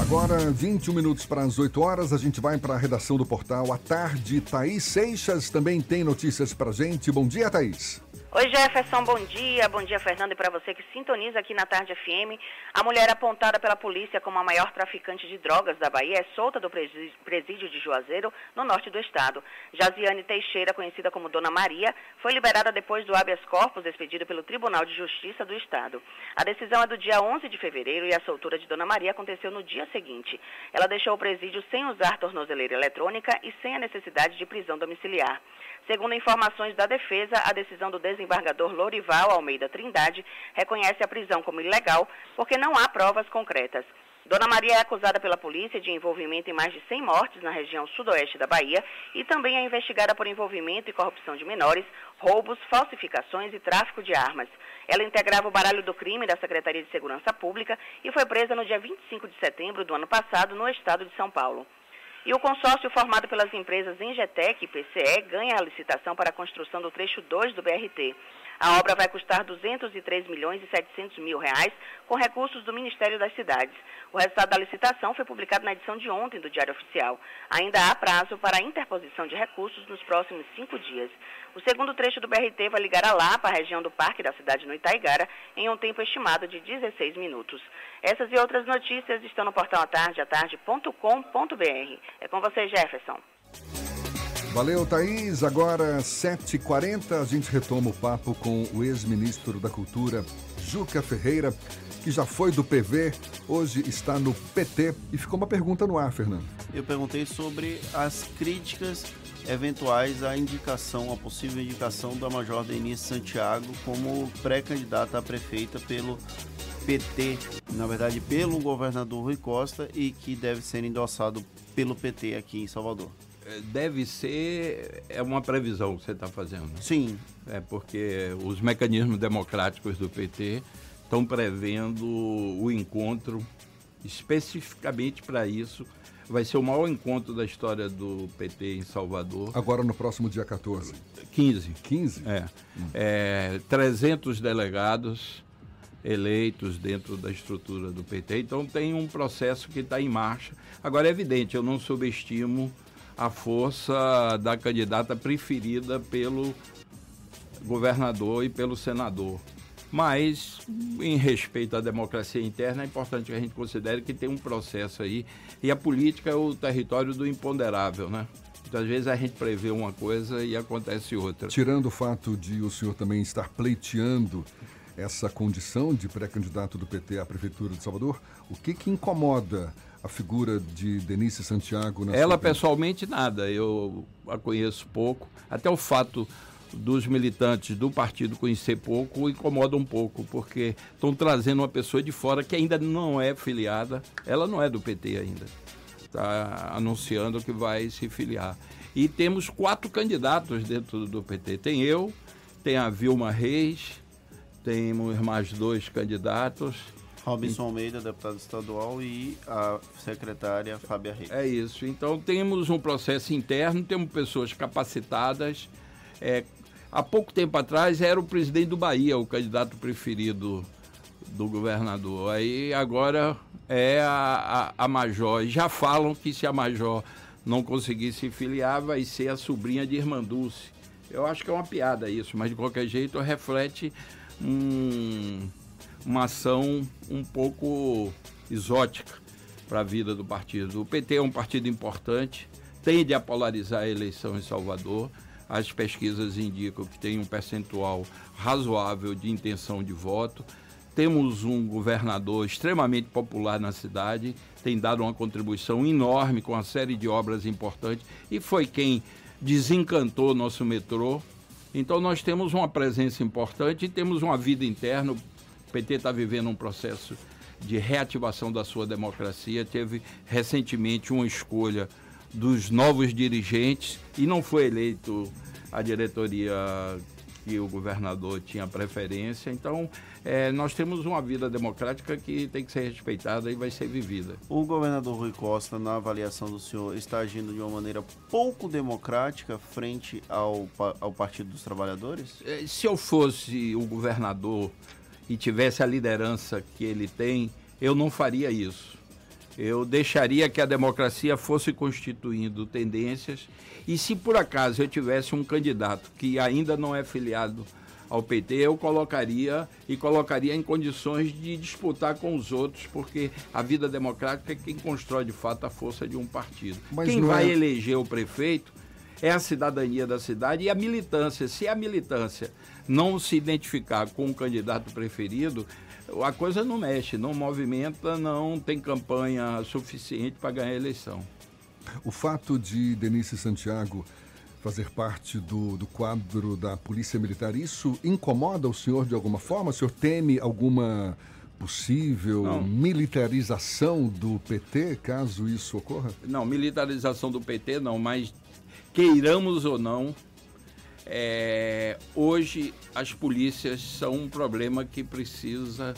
Agora, 21 minutos para as 8 horas, a gente vai para a redação do portal à tarde. Thaís Seixas também tem notícias para gente. Bom dia, Thaís. Oi Jefferson, bom dia. Bom dia, Fernando, e para você que sintoniza aqui na Tarde FM. A mulher apontada pela polícia como a maior traficante de drogas da Bahia é solta do presídio de Juazeiro, no norte do estado. Jaziane Teixeira, conhecida como Dona Maria, foi liberada depois do habeas corpus expedido pelo Tribunal de Justiça do Estado. A decisão é do dia 11 de fevereiro e a soltura de Dona Maria aconteceu no dia seguinte. Ela deixou o presídio sem usar tornozeleira eletrônica e sem a necessidade de prisão domiciliar. Segundo informações da defesa, a decisão do desembargador Lorival Almeida Trindade reconhece a prisão como ilegal porque não há provas concretas. Dona Maria é acusada pela polícia de envolvimento em mais de 100 mortes na região sudoeste da Bahia e também é investigada por envolvimento e corrupção de menores, roubos, falsificações e tráfico de armas. Ela integrava o baralho do crime da Secretaria de Segurança Pública e foi presa no dia 25 de setembro do ano passado no estado de São Paulo. E o consórcio formado pelas empresas Engetec e PCE ganha a licitação para a construção do trecho 2 do BRT. A obra vai custar 203 milhões e 700 mil reais com recursos do Ministério das Cidades. O resultado da licitação foi publicado na edição de ontem do Diário Oficial. Ainda há prazo para a interposição de recursos nos próximos cinco dias. O segundo trecho do BRT vai ligar a Lapa, a região do Parque da cidade no Itaigara, em um tempo estimado de 16 minutos. Essas e outras notícias estão no portal atardeatarde.com.br. É com você, Jefferson. Valeu, Thaís. Agora, 7h40, a gente retoma o papo com o ex-ministro da Cultura, Juca Ferreira, que já foi do PV, hoje está no PT. E ficou uma pergunta no ar, Fernando. Eu perguntei sobre as críticas eventuais à indicação, à possível indicação da Major Denise Santiago como pré-candidata a prefeita pelo PT, na verdade pelo governador Rui Costa e que deve ser endossado pelo PT aqui em Salvador. Deve ser, é uma previsão que você está fazendo. Sim. É porque os mecanismos democráticos do PT estão prevendo o encontro especificamente para isso. Vai ser o maior encontro da história do PT em Salvador. Agora no próximo dia 14. 15. 15? É. Hum. é 300 delegados eleitos dentro da estrutura do PT. Então tem um processo que está em marcha. Agora é evidente, eu não subestimo a força da candidata preferida pelo governador e pelo senador. Mas, em respeito à democracia interna, é importante que a gente considere que tem um processo aí. E a política é o território do imponderável, né? Então, às vezes a gente prevê uma coisa e acontece outra. Tirando o fato de o senhor também estar pleiteando essa condição de pré-candidato do PT à Prefeitura de Salvador, o que, que incomoda a figura de Denise Santiago? Na Ela pessoalmente nada, eu a conheço pouco. Até o fato dos militantes do partido conhecer pouco incomoda um pouco, porque estão trazendo uma pessoa de fora que ainda não é filiada, ela não é do PT ainda. Está anunciando que vai se filiar. E temos quatro candidatos dentro do PT. Tem eu, tem a Vilma Reis, temos mais dois candidatos. Robinson Almeida, deputado estadual, e a secretária Fábia Reis. É isso. Então temos um processo interno, temos pessoas capacitadas. É, há pouco tempo atrás era o presidente do Bahia, o candidato preferido do governador. Aí agora é a, a, a Major. Já falam que se a Major não conseguir se filiar, vai ser a sobrinha de Irmã Dulce. Eu acho que é uma piada isso, mas de qualquer jeito reflete um, uma ação um pouco exótica para a vida do partido. O PT é um partido importante, tende a polarizar a eleição em Salvador. As pesquisas indicam que tem um percentual razoável de intenção de voto. Temos um governador extremamente popular na cidade, tem dado uma contribuição enorme com uma série de obras importantes e foi quem desencantou nosso metrô, então nós temos uma presença importante e temos uma vida interna. O PT está vivendo um processo de reativação da sua democracia. Teve recentemente uma escolha dos novos dirigentes e não foi eleito a diretoria que o governador tinha preferência. Então, é, nós temos uma vida democrática que tem que ser respeitada e vai ser vivida. O governador Rui Costa, na avaliação do senhor, está agindo de uma maneira pouco democrática frente ao, ao Partido dos Trabalhadores? É, se eu fosse o governador e tivesse a liderança que ele tem, eu não faria isso. Eu deixaria que a democracia fosse constituindo tendências e se por acaso eu tivesse um candidato que ainda não é filiado ao PT, eu colocaria e colocaria em condições de disputar com os outros, porque a vida democrática é quem constrói de fato a força de um partido. Mas quem vai é... eleger o prefeito é a cidadania da cidade e a militância. Se a militância não se identificar com o candidato preferido, a coisa não mexe, não movimenta, não tem campanha suficiente para ganhar a eleição. O fato de Denise Santiago fazer parte do, do quadro da Polícia Militar. Isso incomoda o senhor de alguma forma? O senhor teme alguma possível Não. militarização do PT, caso isso ocorra? Não, militarização do PT não, mas queiramos ou não, é, hoje as polícias são um problema que precisa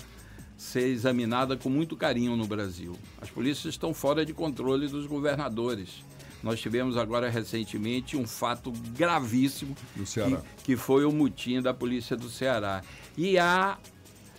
ser examinada com muito carinho no Brasil. As polícias estão fora de controle dos governadores. Nós tivemos agora recentemente um fato gravíssimo Ceará. Que, que foi o mutim da polícia do Ceará. E há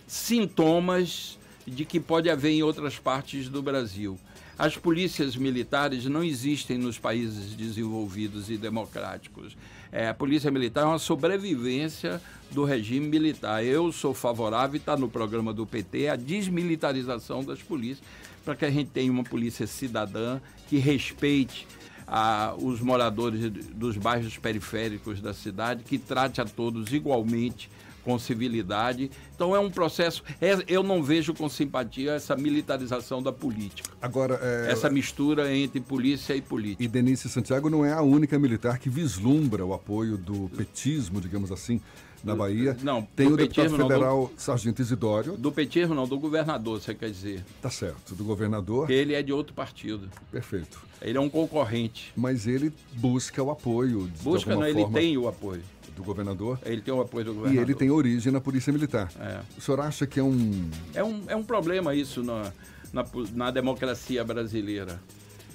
sintomas de que pode haver em outras partes do Brasil. As polícias militares não existem nos países desenvolvidos e democráticos. É, a polícia militar é uma sobrevivência do regime militar. Eu sou favorável, está no programa do PT, a desmilitarização das polícias, para que a gente tenha uma polícia cidadã que respeite a, os moradores dos bairros periféricos da cidade, que trate a todos igualmente, com civilidade. Então é um processo. é- eu não vejo com simpatia essa militarização da política. Agora, é, Essa mistura entre polícia e política. E Denise Santiago não é a única militar que vislumbra o apoio do petismo, digamos assim, na Bahia. Não, Tem o deputado petismo não, do- federal Sargento Isidório. Do petismo não, do governador, você quer dizer. Tá certo, do governador. Ele é de outro partido. Perfeito. Ele é um concorrente. Mas ele busca o apoio. Busca, não, ele forma, tem o apoio. Do governador. Ele tem o apoio do E governador. ele tem origem na Polícia Militar. É. O senhor acha que é um. É um, é um problema isso na, na, na democracia brasileira.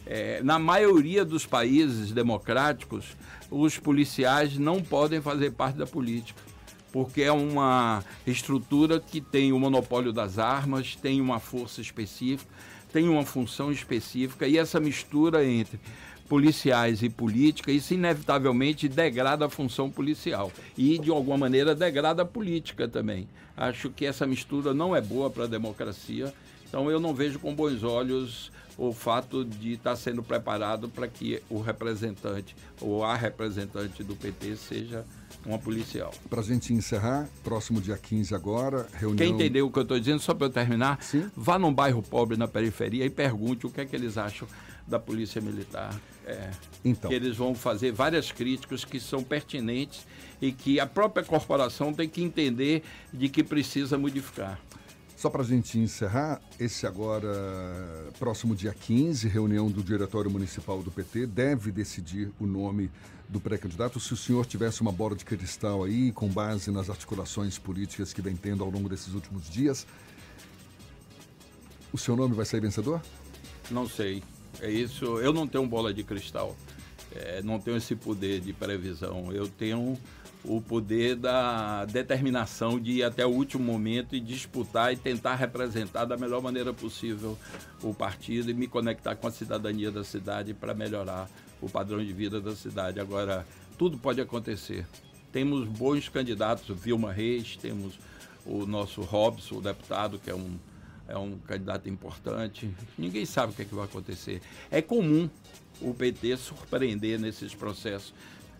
É, na maioria dos países democráticos, os policiais não podem fazer parte da política, porque é uma estrutura que tem o monopólio das armas, tem uma força específica, tem uma função específica, e essa mistura entre policiais e política, isso inevitavelmente degrada a função policial e, de alguma maneira, degrada a política também. Acho que essa mistura não é boa para a democracia, então eu não vejo com bons olhos o fato de estar sendo preparado para que o representante ou a representante do PT seja uma policial. Para a gente encerrar, próximo dia 15 agora, reunião. Quem entendeu o que eu estou dizendo, só para eu terminar, vá num bairro pobre na periferia e pergunte o que é que eles acham da polícia militar. É, Então. Que eles vão fazer várias críticas que são pertinentes e que a própria corporação tem que entender de que precisa modificar. Só para a gente encerrar, esse agora, próximo dia 15, reunião do Diretório Municipal do PT, deve decidir o nome do pré-candidato. Se o senhor tivesse uma bola de cristal aí, com base nas articulações políticas que vem tendo ao longo desses últimos dias, o seu nome vai sair vencedor? Não sei. É isso. Eu não tenho bola de cristal. É, não tenho esse poder de previsão. Eu tenho o poder da determinação de ir até o último momento e disputar e tentar representar da melhor maneira possível o partido e me conectar com a cidadania da cidade para melhorar o padrão de vida da cidade. Agora, tudo pode acontecer. Temos bons candidatos, Vilma Reis, temos o nosso Robson, o deputado, que é um, é um candidato importante. Ninguém sabe o que, é que vai acontecer. É comum o PT surpreender nesses processos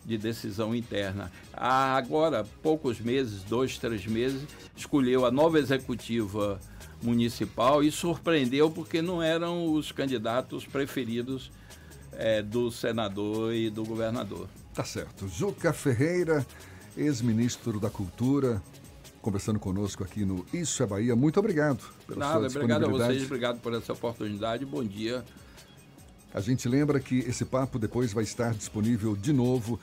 de decisão interna. Há agora, poucos meses, dois, três meses, escolheu a nova executiva municipal e surpreendeu porque não eram os candidatos preferidos eh, do senador e do governador. Tá certo. Juca Ferreira, ex-ministro da Cultura, conversando conosco aqui no Isso é Bahia. Muito obrigado pela Nada, sua obrigado a disponibilidade. vocês, obrigado por essa oportunidade. Bom dia. A gente lembra que esse papo depois vai estar disponível de novo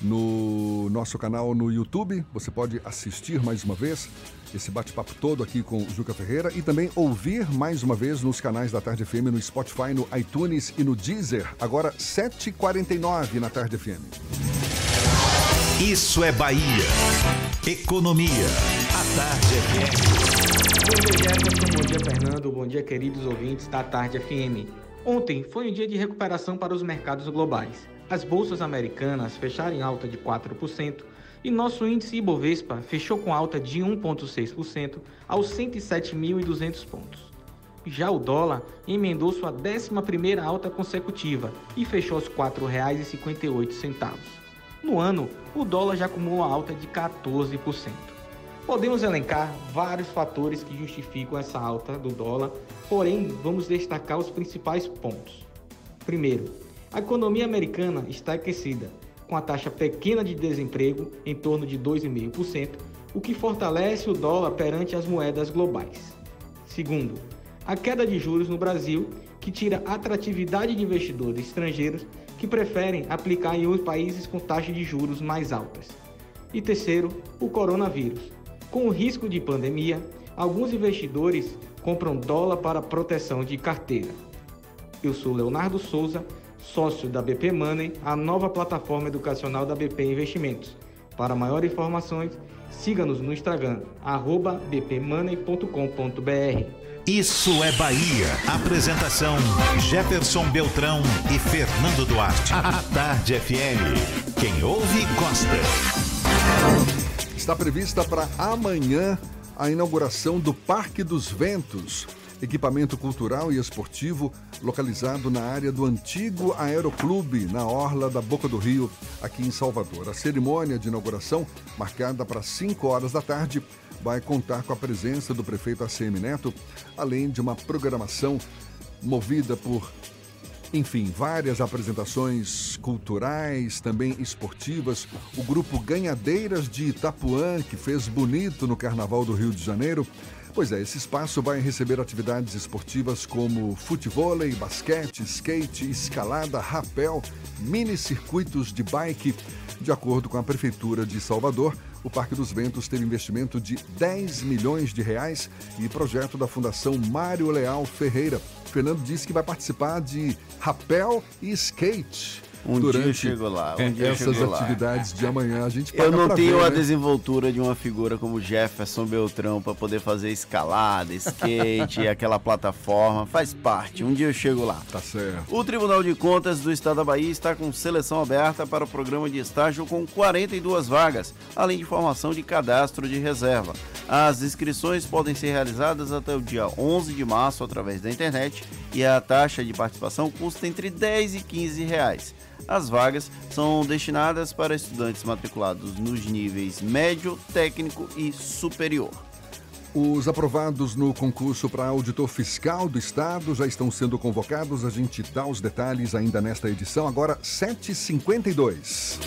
no nosso canal no YouTube. Você pode assistir mais uma vez esse bate-papo todo aqui com o Juca Ferreira e também ouvir mais uma vez nos canais da Tarde FM, no Spotify, no iTunes e no Deezer. Agora, 7h49 na Tarde FM. Isso é Bahia. Economia. A Tarde FM. Bom dia, Jefferson. Bom dia, Fernando. Bom dia, queridos ouvintes da Tarde FM. Ontem foi um dia de recuperação para os mercados globais. As bolsas americanas fecharam em alta de 4% e nosso índice Ibovespa fechou com alta de 1,6% aos 107.200 pontos. Já o dólar emendou sua 11ª alta consecutiva e fechou aos R$ 4,58. No ano, o dólar já acumulou alta de 14%. Podemos elencar vários fatores que justificam essa alta do dólar, porém vamos destacar os principais pontos. Primeiro, a economia americana está aquecida. com a taxa pequena de desemprego em torno de 2,5%, o que fortalece o dólar perante as moedas globais. Segundo, a queda de juros no Brasil, que tira atratividade de investidores estrangeiros que preferem aplicar em países com taxas de juros mais altas. E terceiro, o coronavírus. Com o risco de pandemia, alguns investidores compram dólar para proteção de carteira. Eu sou Leonardo Souza, sócio da BP Money, a nova plataforma educacional da BP Investimentos. Para maiores informações, siga-nos no Instagram, bpmoney.com.br. Isso é Bahia. Apresentação: Jefferson Beltrão e Fernando Duarte. A Tarde FM. Quem ouve, gosta. Está prevista para amanhã a inauguração do Parque dos Ventos, equipamento cultural e esportivo localizado na área do antigo Aeroclube, na orla da Boca do Rio, aqui em Salvador. A cerimônia de inauguração, marcada para 5 horas da tarde, vai contar com a presença do prefeito ACM Neto, além de uma programação movida por enfim, várias apresentações culturais, também esportivas. O grupo Ganhadeiras de Itapuã, que fez bonito no Carnaval do Rio de Janeiro. Pois é, esse espaço vai receber atividades esportivas como futevôlei, basquete, skate, escalada, rapel, mini circuitos de bike. De acordo com a Prefeitura de Salvador, o Parque dos Ventos teve investimento de 10 milhões de reais e projeto da Fundação Mário Leal Ferreira. Fernando disse que vai participar de rapel e skate. Um durante dia chegou lá. Um dia essas chegou lá. atividades de amanhã. A gente Eu não tenho ver, a né? desenvoltura de uma figura como Jefferson Beltrão para poder fazer escalada, skate, aquela plataforma. Faz parte. Um dia eu chego lá. Tá certo. O Tribunal de Contas do Estado da Bahia está com seleção aberta para o programa de estágio com 42 vagas, além de formação de cadastro de reserva. As inscrições podem ser realizadas até o dia 11 de março através da internet e a taxa de participação custa entre 10 e 15 reais. As vagas são destinadas para estudantes matriculados nos níveis médio, técnico e superior. Os aprovados no concurso para auditor fiscal do Estado já estão sendo convocados. A gente dá os detalhes ainda nesta edição, agora 7h52.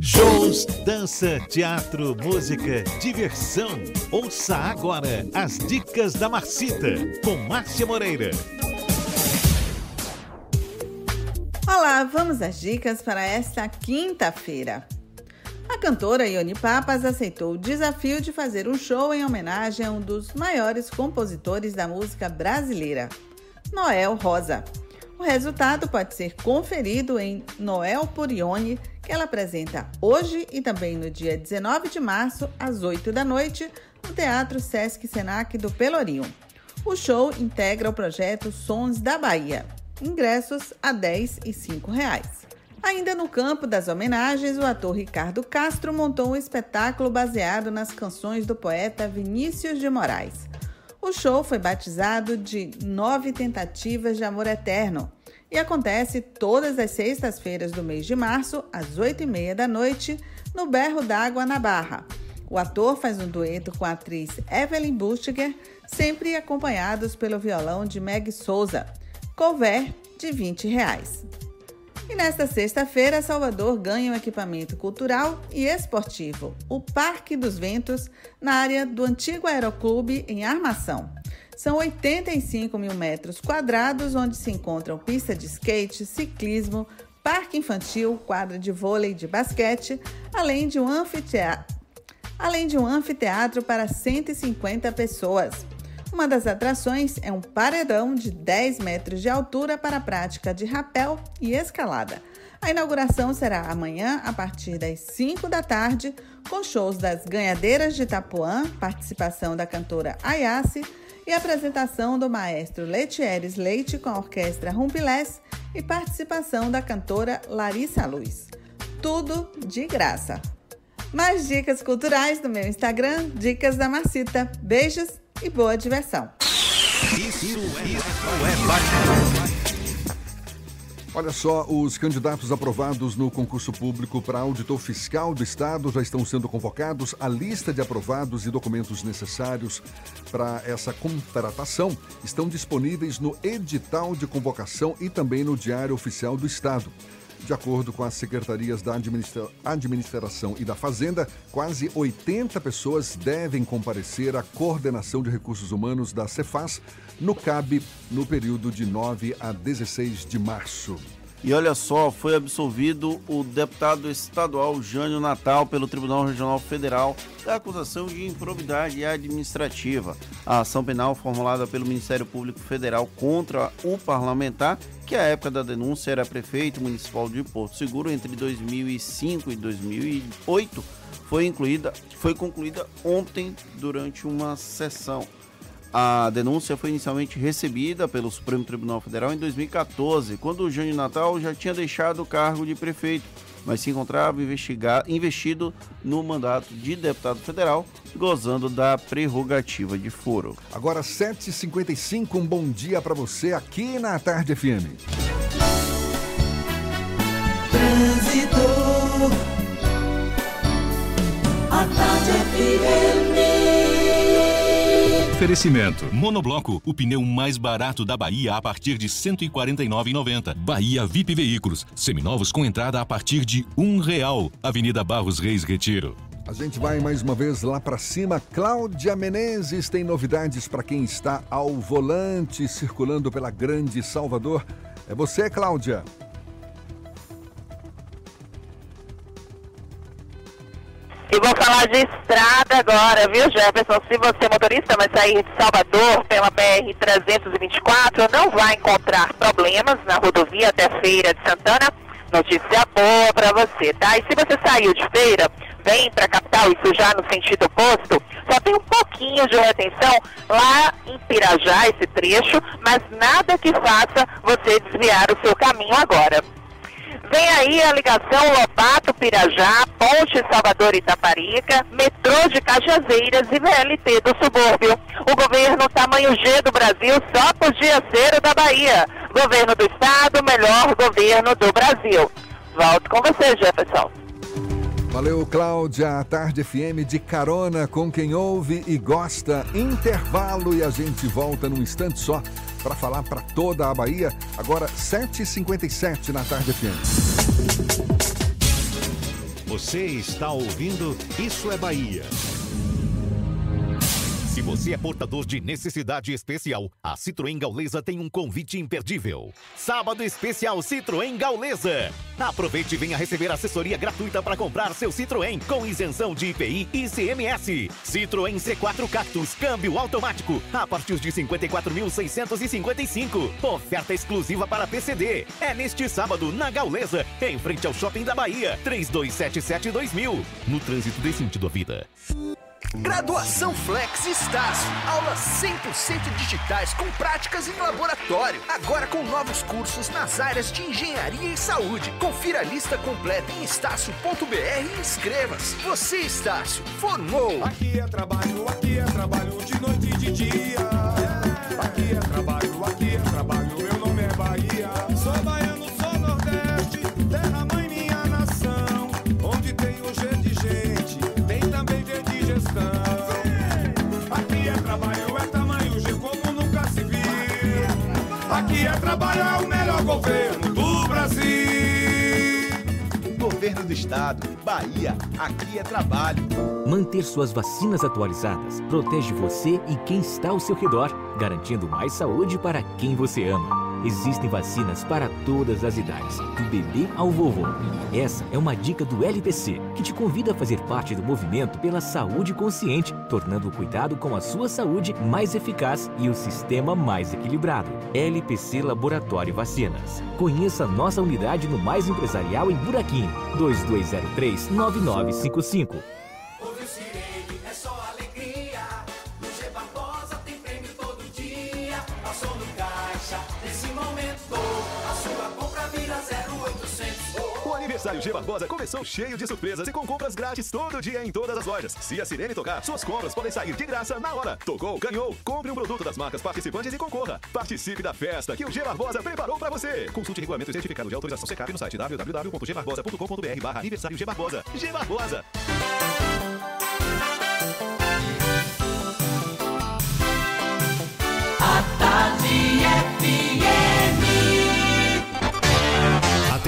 Shows, dança, teatro, música, diversão. Ouça agora as dicas da Marcita com Márcia Moreira. Olá, vamos às dicas para esta quinta-feira. A cantora Ione Papas aceitou o desafio de fazer um show em homenagem a um dos maiores compositores da música brasileira, Noel Rosa. O resultado pode ser conferido em Noel por Ione, que ela apresenta hoje e também no dia 19 de março, às 8 da noite, no Teatro Sesc Senac do Pelourinho. O show integra o projeto Sons da Bahia. Ingressos a R$ 10 e 5 reais. Ainda no campo das homenagens, o ator Ricardo Castro montou um espetáculo baseado nas canções do poeta Vinícius de Moraes. O show foi batizado de Nove Tentativas de Amor Eterno e acontece todas as sextas-feiras do mês de março, às oito e meia da noite, no Berro d'Água, na Barra. O ator faz um dueto com a atriz Evelyn Bustiger, sempre acompanhados pelo violão de Meg Souza. Couvert de 20 reais. E nesta sexta-feira, Salvador ganha um equipamento cultural e esportivo, o Parque dos Ventos, na área do antigo Aeroclube, em Armação. São 85 mil metros quadrados, onde se encontram pista de skate, ciclismo, parque infantil, quadra de vôlei e de basquete, além de um anfiteatro, além de um anfiteatro para 150 pessoas. Uma das atrações é um paredão de 10 metros de altura para a prática de rapel e escalada. A inauguração será amanhã, a partir das 5 da tarde, com shows das Ganhadeiras de Itapuã, participação da cantora Ayase e apresentação do maestro Letieres Leite com a orquestra Rumpilés e participação da cantora Larissa Luz. Tudo de graça. Mais dicas culturais no meu Instagram, Dicas da Marcita. Beijos e boa diversão. Olha só, os candidatos aprovados no concurso público para auditor fiscal do Estado já estão sendo convocados. A lista de aprovados e documentos necessários para essa contratação estão disponíveis no edital de convocação e também no Diário Oficial do Estado. De acordo com as secretarias da administra Administração e da Fazenda, quase 80 pessoas devem comparecer à coordenação de recursos humanos da Cefaz no CAB no período de 9 a 16 de março. E olha só, foi absolvido o deputado estadual Jânio Natal pelo Tribunal Regional Federal da acusação de improbidade administrativa. A ação penal formulada pelo Ministério Público Federal contra o parlamentar, que à época da denúncia era prefeito municipal de Porto Seguro entre 2005 e 2008, foi, incluída, foi concluída ontem durante uma sessão. A denúncia foi inicialmente recebida pelo Supremo Tribunal Federal em 2014, quando o Jânio Natal já tinha deixado o cargo de prefeito, mas se encontrava investido no mandato de deputado federal, gozando da prerrogativa de foro. Agora 7h55, um bom dia para você aqui na Tarde FM. Trânsito. A Tarde FM. Oferecimento. Monobloco, o pneu mais barato da Bahia a partir de R$ 149,90. Bahia VIP Veículos, seminovos com entrada a partir de um real. Avenida Barros Reis Retiro. A gente vai mais uma vez lá para cima. Cláudia Menezes tem novidades para quem está ao volante circulando pela Grande Salvador. É você, Cláudia. E vou falar de estrada agora, viu, Jefferson? Se você, motorista, vai sair de Salvador pela BR-324, não vai encontrar problemas na rodovia até Feira de Santana. Notícia boa para você, tá? E se você saiu de Feira, vem para a capital, isso já no sentido oposto, só tem um pouquinho de retenção lá em Pirajá, esse trecho, mas nada que faça você desviar o seu caminho agora. Vem aí a ligação Lobato-Pirajá, Ponte Salvador-Itaparica, metrô de Cajazeiras e VLT do subúrbio. O governo tamanho G do Brasil só podia ser o da Bahia. Governo do Estado, melhor governo do Brasil. Volto com você, Jefferson. Valeu, Cláudia. A Tarde FM de carona com quem ouve e gosta. Intervalo e a gente volta num instante só para falar para toda a Bahia. Agora, 7h57 na Tarde FM. Você está ouvindo Isso é Bahia. Se você é portador de necessidade especial, a Citroën Gaulesa tem um convite imperdível. Sábado especial Citroën Gaulesa. Aproveite e venha receber assessoria gratuita para comprar seu Citroën com isenção de IPI e CMS. Citroën C4 Cactus, câmbio automático, a partir de 54.655. Oferta exclusiva para PCD. É neste sábado na Gaulesa, em frente ao Shopping da Bahia. 3277-2000. No trânsito desse sentido à vida. Graduação Flex Estácio. Aulas 100% digitais com práticas em laboratório. Agora com novos cursos nas áreas de engenharia e saúde. Confira a lista completa em estácio.br e inscreva-se. Você, Estácio, formou. Aqui é trabalho, aqui é trabalho de noite e de dia. Aqui é trabalho, trabalho, é o melhor governo do Brasil. Governo do Estado, Bahia, aqui é trabalho. Manter suas vacinas atualizadas protege você e quem está ao seu redor, garantindo mais saúde para quem você ama. Existem vacinas para todas as idades, do bebê ao vovô. Essa é uma dica do LPC, que te convida a fazer parte do movimento pela saúde consciente, tornando o cuidado com a sua saúde mais eficaz e o sistema mais equilibrado. LPC Laboratório Vacinas. Conheça nossa unidade no Mais Empresarial em Buraquim, 2203 9955. Aniversário G Barbosa começou cheio de surpresas e com compras grátis todo dia em todas as lojas. Se a sirene tocar, suas compras podem sair de graça na hora. Tocou, ganhou. Compre um produto das marcas participantes e concorra. Participe da festa que o G Barbosa preparou para você. Consulte regulamento e certificado de autorização Secap no site www.gbarbosa.com.br barra aniversário G Barbosa. G Barbosa. A Tarde FM.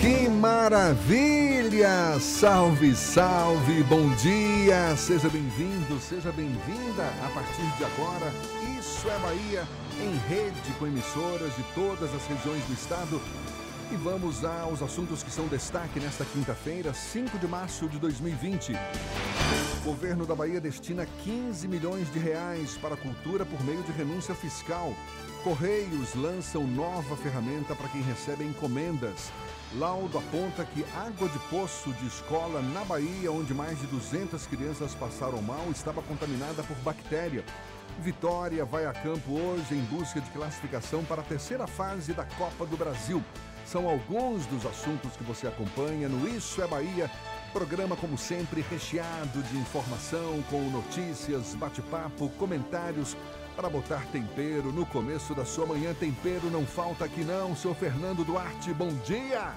Que maravilha! Salve, salve, bom dia! Seja bem-vindo, seja bem-vinda a partir de agora. Isso é Bahia, em rede com emissoras de todas as regiões do estado. E vamos aos assuntos que são destaque nesta quinta-feira, 5 de março de 2020. O governo da Bahia destina 15 milhões de reais para a cultura por meio de renúncia fiscal. Correios lançam nova ferramenta para quem recebe encomendas. Laudo aponta que água de poço de escola na Bahia, onde mais de 200 crianças passaram mal, estava contaminada por bactéria. Vitória vai a campo hoje em busca de classificação para a terceira fase da Copa do Brasil. São alguns dos assuntos que você acompanha no Isso é Bahia. Programa, como sempre, recheado de informação, com notícias, bate-papo, comentários para botar tempero no começo da sua manhã. Tempero não falta aqui não. Sou Fernando Duarte, bom dia!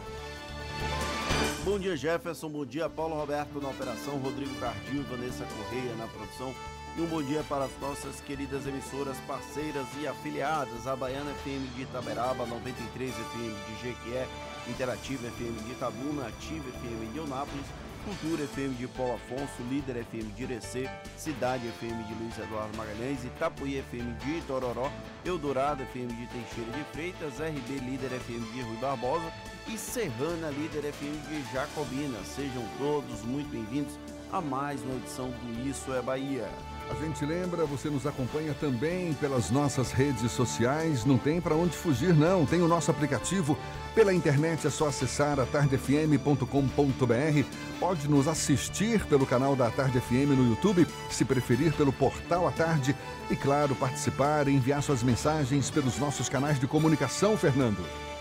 Bom dia, Jefferson. Bom dia, Paulo Roberto na operação, Rodrigo Cardio e Vanessa Correia na produção. E um bom dia para as nossas queridas emissoras parceiras e afiliadas, a Baiana FM de Itaberaba, 93 FM de Jequié, Interativa FM de Itabuna, Ativa FM de Eunápolis, Cultura FM de Paulo Afonso, Líder FM de Irecê, Cidade FM de Luiz Eduardo Magalhães, Itapuí FM de Itororó, Eldorado FM de Teixeira de Freitas, RB Líder FM de Rui Barbosa e Serrana Líder FM de Jacobina. Sejam todos muito bem-vindos a mais uma edição do Isso é Bahia. A gente lembra, você nos acompanha também pelas nossas redes sociais, não tem para onde fugir não, tem o nosso aplicativo pela internet é só acessar atardefm.com.br. Pode nos assistir pelo canal da Tarde FM no YouTube, se preferir pelo portal A Tarde e claro, participar e enviar suas mensagens pelos nossos canais de comunicação, Fernando.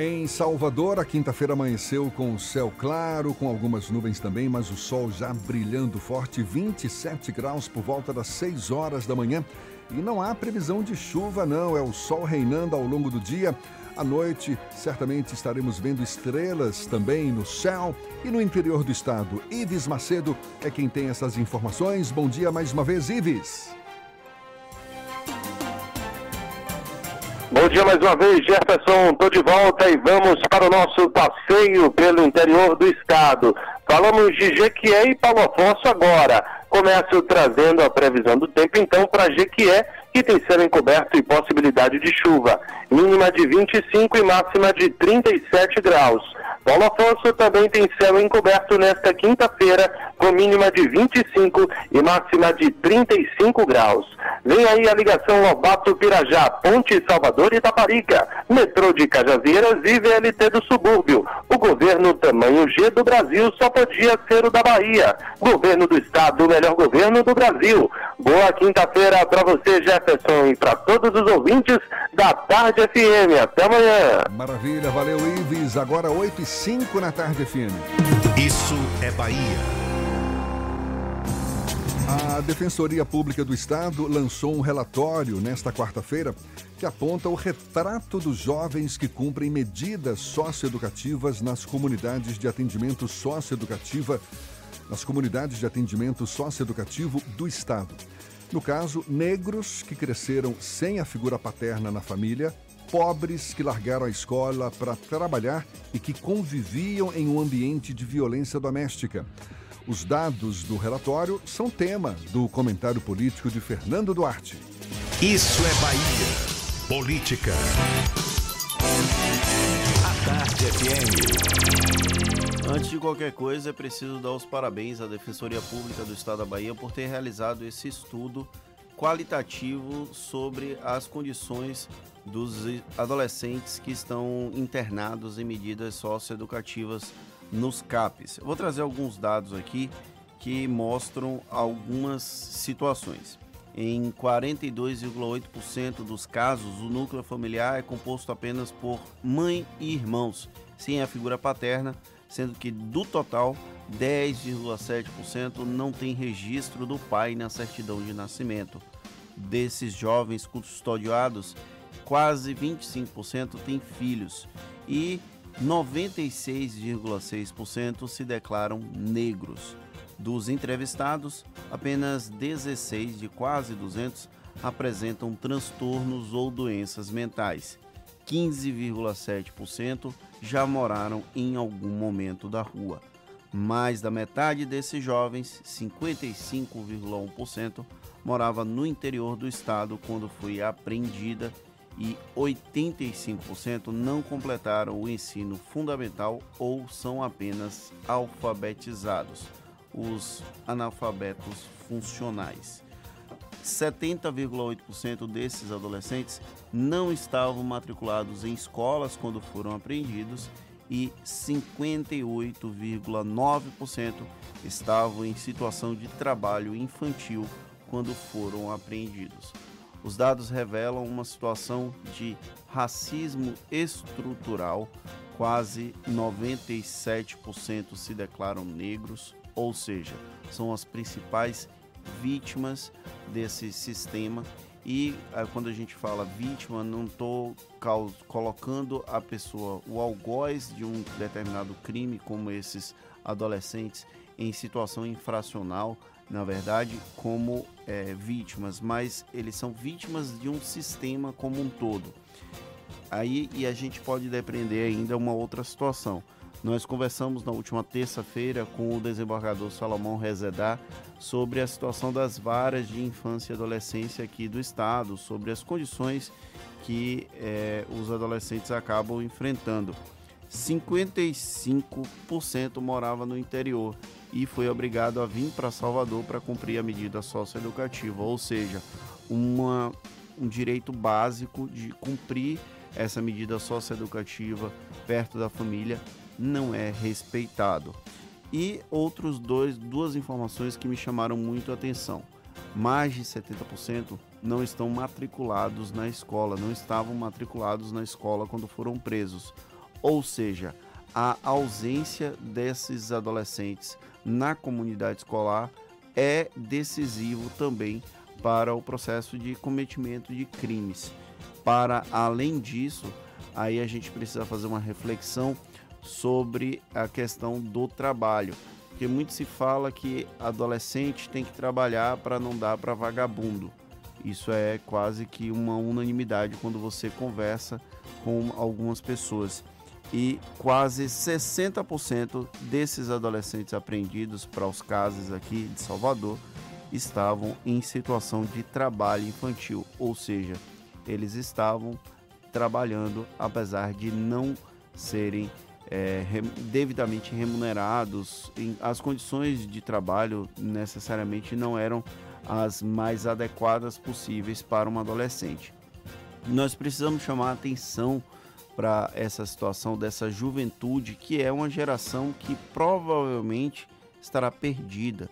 Em Salvador, a quinta-feira amanheceu com céu claro, com algumas nuvens também, mas o sol já brilhando forte, 27 graus por volta das 6 horas da manhã. E não há previsão de chuva, não, é o sol reinando ao longo do dia. À noite, certamente estaremos vendo estrelas também no céu e no interior do estado. Ives Macedo é quem tem essas informações. Bom dia mais uma vez, Ives. Bom dia mais uma vez, Jefferson. Estou de volta e vamos para o nosso passeio pelo interior do estado. Falamos de Jequié e Paulo Afonso agora. Começo trazendo a previsão do tempo, então, para Jequié, que tem céu encoberto e possibilidade de chuva. Mínima de 25 e máxima de 37 graus. Paulo Afonso também tem céu encoberto nesta quinta-feira, com mínima de 25 e máxima de 35 graus. Vem aí a ligação Lobato Pirajá, Ponte Salvador e Taparica, metrô de Cajazeiras e VLT do subúrbio. O governo tamanho G do Brasil só podia ser o da Bahia. Governo do Estado, melhor governo do Brasil. Boa quinta-feira para você, Jefferson, e para todos os ouvintes da Tarde FM. Até amanhã. Maravilha, valeu, Ives. Agora 8 e 5 na tarde FM. Isso é Bahia. A Defensoria Pública do Estado lançou um relatório nesta quarta-feira que aponta o retrato dos jovens que cumprem medidas socioeducativas nas comunidades de atendimento socioeducativa, nas comunidades de atendimento socioeducativo do Estado. No caso, negros que cresceram sem a figura paterna na família, pobres que largaram a escola para trabalhar e que conviviam em um ambiente de violência doméstica. Os dados do relatório são tema do comentário político de Fernando Duarte. Isso é Bahia. Política. A Tarde FM. Antes de qualquer coisa, é preciso dar os parabéns à Defensoria Pública do Estado da Bahia por ter realizado esse estudo qualitativo sobre as condições dos adolescentes que estão internados em medidas socioeducativas nos CAPs. Eu vou trazer alguns dados aqui que mostram algumas situações. Em 42,8% dos casos, o núcleo familiar é composto apenas por mãe e irmãos, sem a figura paterna, sendo que do total, 10,7% não tem registro do pai na certidão de nascimento. Desses jovens custodiados, quase 25% têm filhos e 96,6% se declaram negros. Dos entrevistados, apenas 16 de quase 200 apresentam transtornos ou doenças mentais. 15,7% já moraram em algum momento da rua. Mais da metade desses jovens, 55,1%, morava no interior do estado quando foi apreendida e 85% não completaram o ensino fundamental ou são apenas alfabetizados, os analfabetos funcionais. 70,8% desses adolescentes não estavam matriculados em escolas quando foram apreendidos e 58,9% estavam em situação de trabalho infantil quando foram apreendidos. Os dados revelam uma situação de racismo estrutural, quase 97% se declaram negros, ou seja, são as principais vítimas desse sistema. E eh, quando a gente fala vítima, não estou colocando a pessoa, o algoz de um determinado crime, como esses adolescentes, em situação infracional, na verdade, como é, vítimas, mas eles são vítimas de um sistema como um todo. Aí e a gente pode depreender ainda uma outra situação. Nós conversamos na última terça-feira com o desembargador Salomão Rezedá sobre a situação das varas de infância e adolescência aqui do estado, sobre as condições que é, os adolescentes acabam enfrentando. 55% morava no interior e foi obrigado a vir para Salvador para cumprir a medida socioeducativa, ou seja, uma, um direito básico de cumprir essa medida socioeducativa perto da família não é respeitado. E outros dois, duas informações que me chamaram muito a atenção. Mais de 70% não estão matriculados na escola, não estavam matriculados na escola quando foram presos. Ou seja, a ausência desses adolescentes na comunidade escolar é decisivo também para o processo de cometimento de crimes. Para além disso, aí a gente precisa fazer uma reflexão sobre a questão do trabalho, porque muito se fala que adolescente tem que trabalhar para não dar para vagabundo. Isso é quase que uma unanimidade quando você conversa com algumas pessoas. E quase 60% desses adolescentes apreendidos para os casos aqui de Salvador estavam em situação de trabalho infantil, ou seja, eles estavam trabalhando apesar de não serem é, devidamente remunerados, as condições de trabalho necessariamente não eram as mais adequadas possíveis para um adolescente. Nós precisamos chamar atenção para essa situação dessa juventude, que é uma geração que provavelmente estará perdida.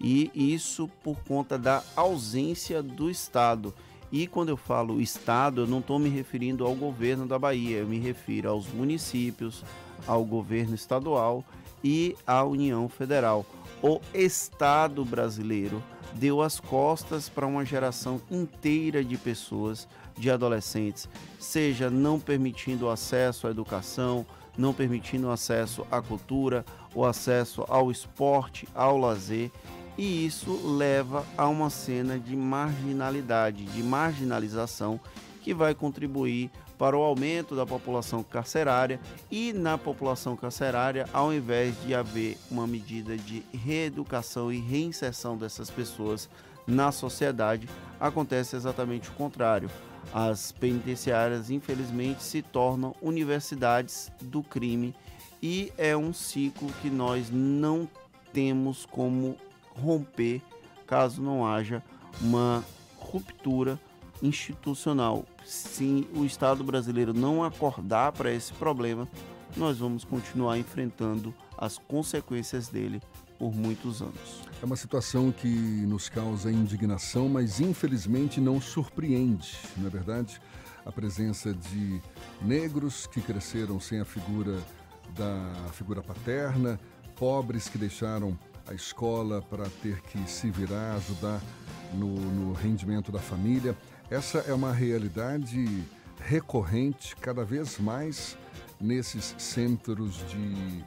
E isso por conta da ausência do Estado. E quando eu falo Estado, eu não estou me referindo ao governo da Bahia, eu me refiro aos municípios, ao governo estadual e à União Federal. O Estado brasileiro deu as costas para uma geração inteira de pessoas de adolescentes, seja não permitindo o acesso à educação, não permitindo o acesso à cultura, o acesso ao esporte, ao lazer, e isso leva a uma cena de marginalidade, de marginalização que vai contribuir para o aumento da população carcerária e na população carcerária, ao invés de haver uma medida de reeducação e reinserção dessas pessoas na sociedade, acontece exatamente o contrário. As penitenciárias, infelizmente, se tornam universidades do crime e é um ciclo que nós não temos como romper caso não haja uma ruptura institucional. Se o Estado brasileiro não acordar para esse problema, nós vamos continuar enfrentando as consequências dele por muitos anos. É uma situação que nos causa indignação, mas infelizmente não surpreende, não é verdade? A presença de negros que cresceram sem a figura da figura paterna, pobres que deixaram a escola para ter que se virar, ajudar no, no rendimento da família. Essa é uma realidade recorrente cada vez mais nesses centros de,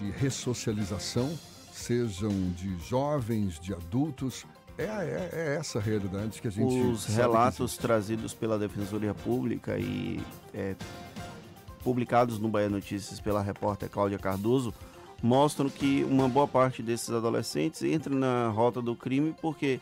de ressocialização, sejam de jovens, de adultos. É, é, é, essa a realidade que a gente. Os relatos trazidos pela Defensoria Pública e é, publicados no Bahia Notícias pela repórter Cláudia Cardoso mostram que uma boa parte desses adolescentes entra na rota do crime porque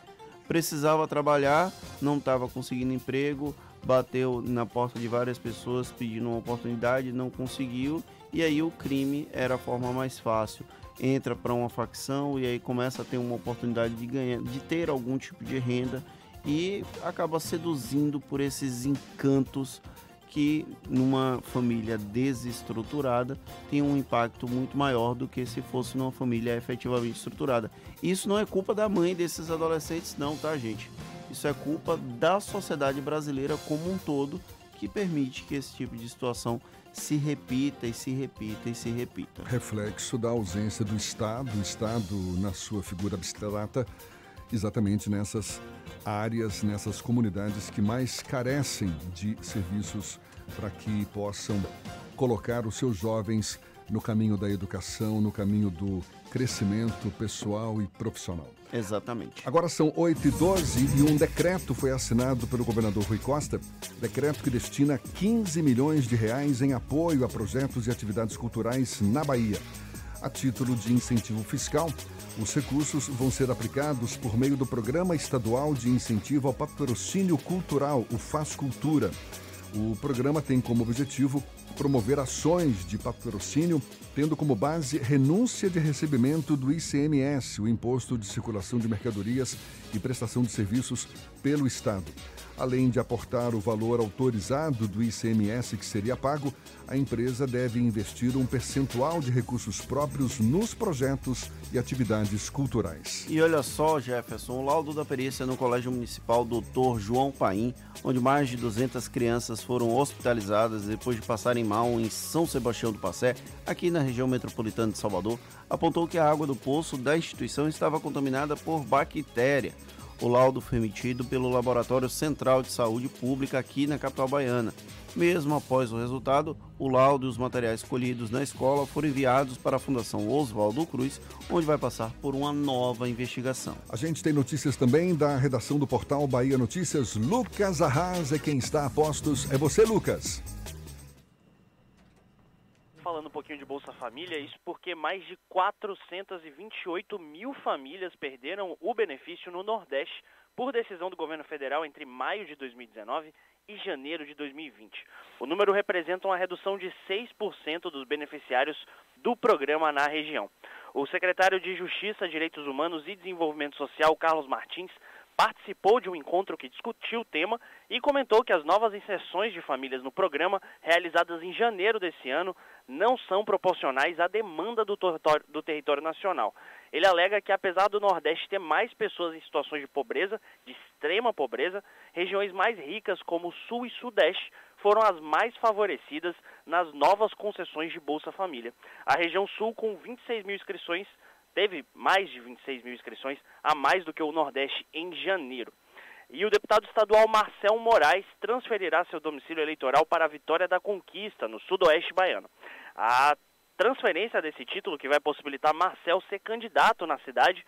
precisava trabalhar, não estava conseguindo emprego, bateu na porta de várias pessoas pedindo uma oportunidade, não conseguiu, e aí o crime era a forma mais fácil. Entra para uma facção e aí começa a ter uma oportunidade de ganhar, de ter algum tipo de renda e acaba seduzindo por esses encantos que numa família desestruturada tem um impacto muito maior do que se fosse numa família efetivamente estruturada. Isso não é culpa da mãe desses adolescentes, não, tá, gente? Isso é culpa da sociedade brasileira como um todo que permite que esse tipo de situação se repita e se repita e se repita. Reflexo da ausência do Estado, o Estado na sua figura abstrata, exatamente nessas áreas, nessas comunidades que mais carecem de serviços para que possam colocar os seus jovens no caminho da educação, no caminho do crescimento pessoal e profissional. Exatamente. Agora são 8 e 12 e um decreto foi assinado pelo governador Rui Costa, decreto que destina 15 milhões de reais em apoio a projetos e atividades culturais na Bahia. A título de incentivo fiscal, os recursos vão ser aplicados por meio do Programa Estadual de Incentivo ao Patrocínio Cultural, o Faz Cultura. O programa tem como objetivo promover ações de patrocínio, tendo como base renúncia de recebimento do ICMS, o Imposto de Circulação de Mercadorias e Prestação de Serviços, pelo Estado. Além de aportar o valor autorizado do ICMS que seria pago, a empresa deve investir um percentual de recursos próprios nos projetos e atividades culturais. E olha só, Jefferson, o laudo da perícia no Colégio Municipal Dr. João Paim, onde mais de 200 crianças foram hospitalizadas depois de passarem mal em São Sebastião do Passé, aqui na região metropolitana de Salvador, apontou que a água do poço da instituição estava contaminada por bactéria. O laudo foi emitido pelo Laboratório Central de Saúde Pública aqui na capital baiana. Mesmo após o resultado, o laudo e os materiais colhidos na escola foram enviados para a Fundação Oswaldo Cruz, onde vai passar por uma nova investigação. A gente tem notícias também da redação do portal Bahia Notícias. Lucas Arras é quem está a postos. É você, Lucas falando um pouquinho de Bolsa Família, isso porque mais de 428 mil famílias perderam o benefício no Nordeste por decisão do governo federal entre maio de 2019 e janeiro de 2020. O número representa uma redução de 6% dos beneficiários do programa na região. O secretário de Justiça, Direitos Humanos e Desenvolvimento Social, Carlos Martins, participou de um encontro que discutiu o tema e comentou que as novas inserções de famílias no programa, realizadas em janeiro desse ano, não são proporcionais à demanda do território, do território nacional. Ele alega que, apesar do Nordeste ter mais pessoas em situações de pobreza, de extrema pobreza, regiões mais ricas como o Sul e Sudeste foram as mais favorecidas nas novas concessões de Bolsa Família. A região Sul, com 26 mil inscrições, teve mais de 26 mil inscrições, a mais do que o Nordeste em janeiro. E o deputado estadual Marcel Moraes transferirá seu domicílio eleitoral para a Vitória da Conquista, no sudoeste baiano. A transferência desse título, que vai possibilitar Marcel ser candidato na cidade,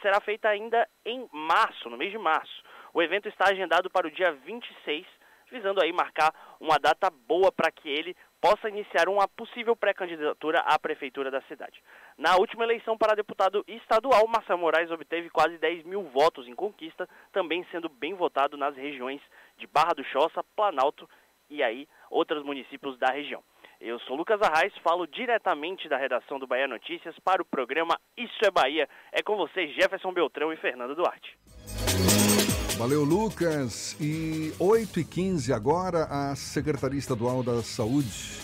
será feita ainda em março, no mês de março. O evento está agendado para o dia 26, visando aí marcar uma data boa para que ele possa iniciar uma possível pré-candidatura à prefeitura da cidade. Na última eleição para deputado estadual, Marcelo Moraes obteve quase 10 mil votos em conquista, também sendo bem votado nas regiões de Barra do Choça, Planalto e aí outros municípios da região. Eu sou Lucas Arraes, falo diretamente da redação do Bahia Notícias para o programa Isso é Bahia. É com vocês, Jefferson Beltrão e Fernando Duarte. Valeu, Lucas. E 8 e 15 agora, a Secretaria Estadual da Saúde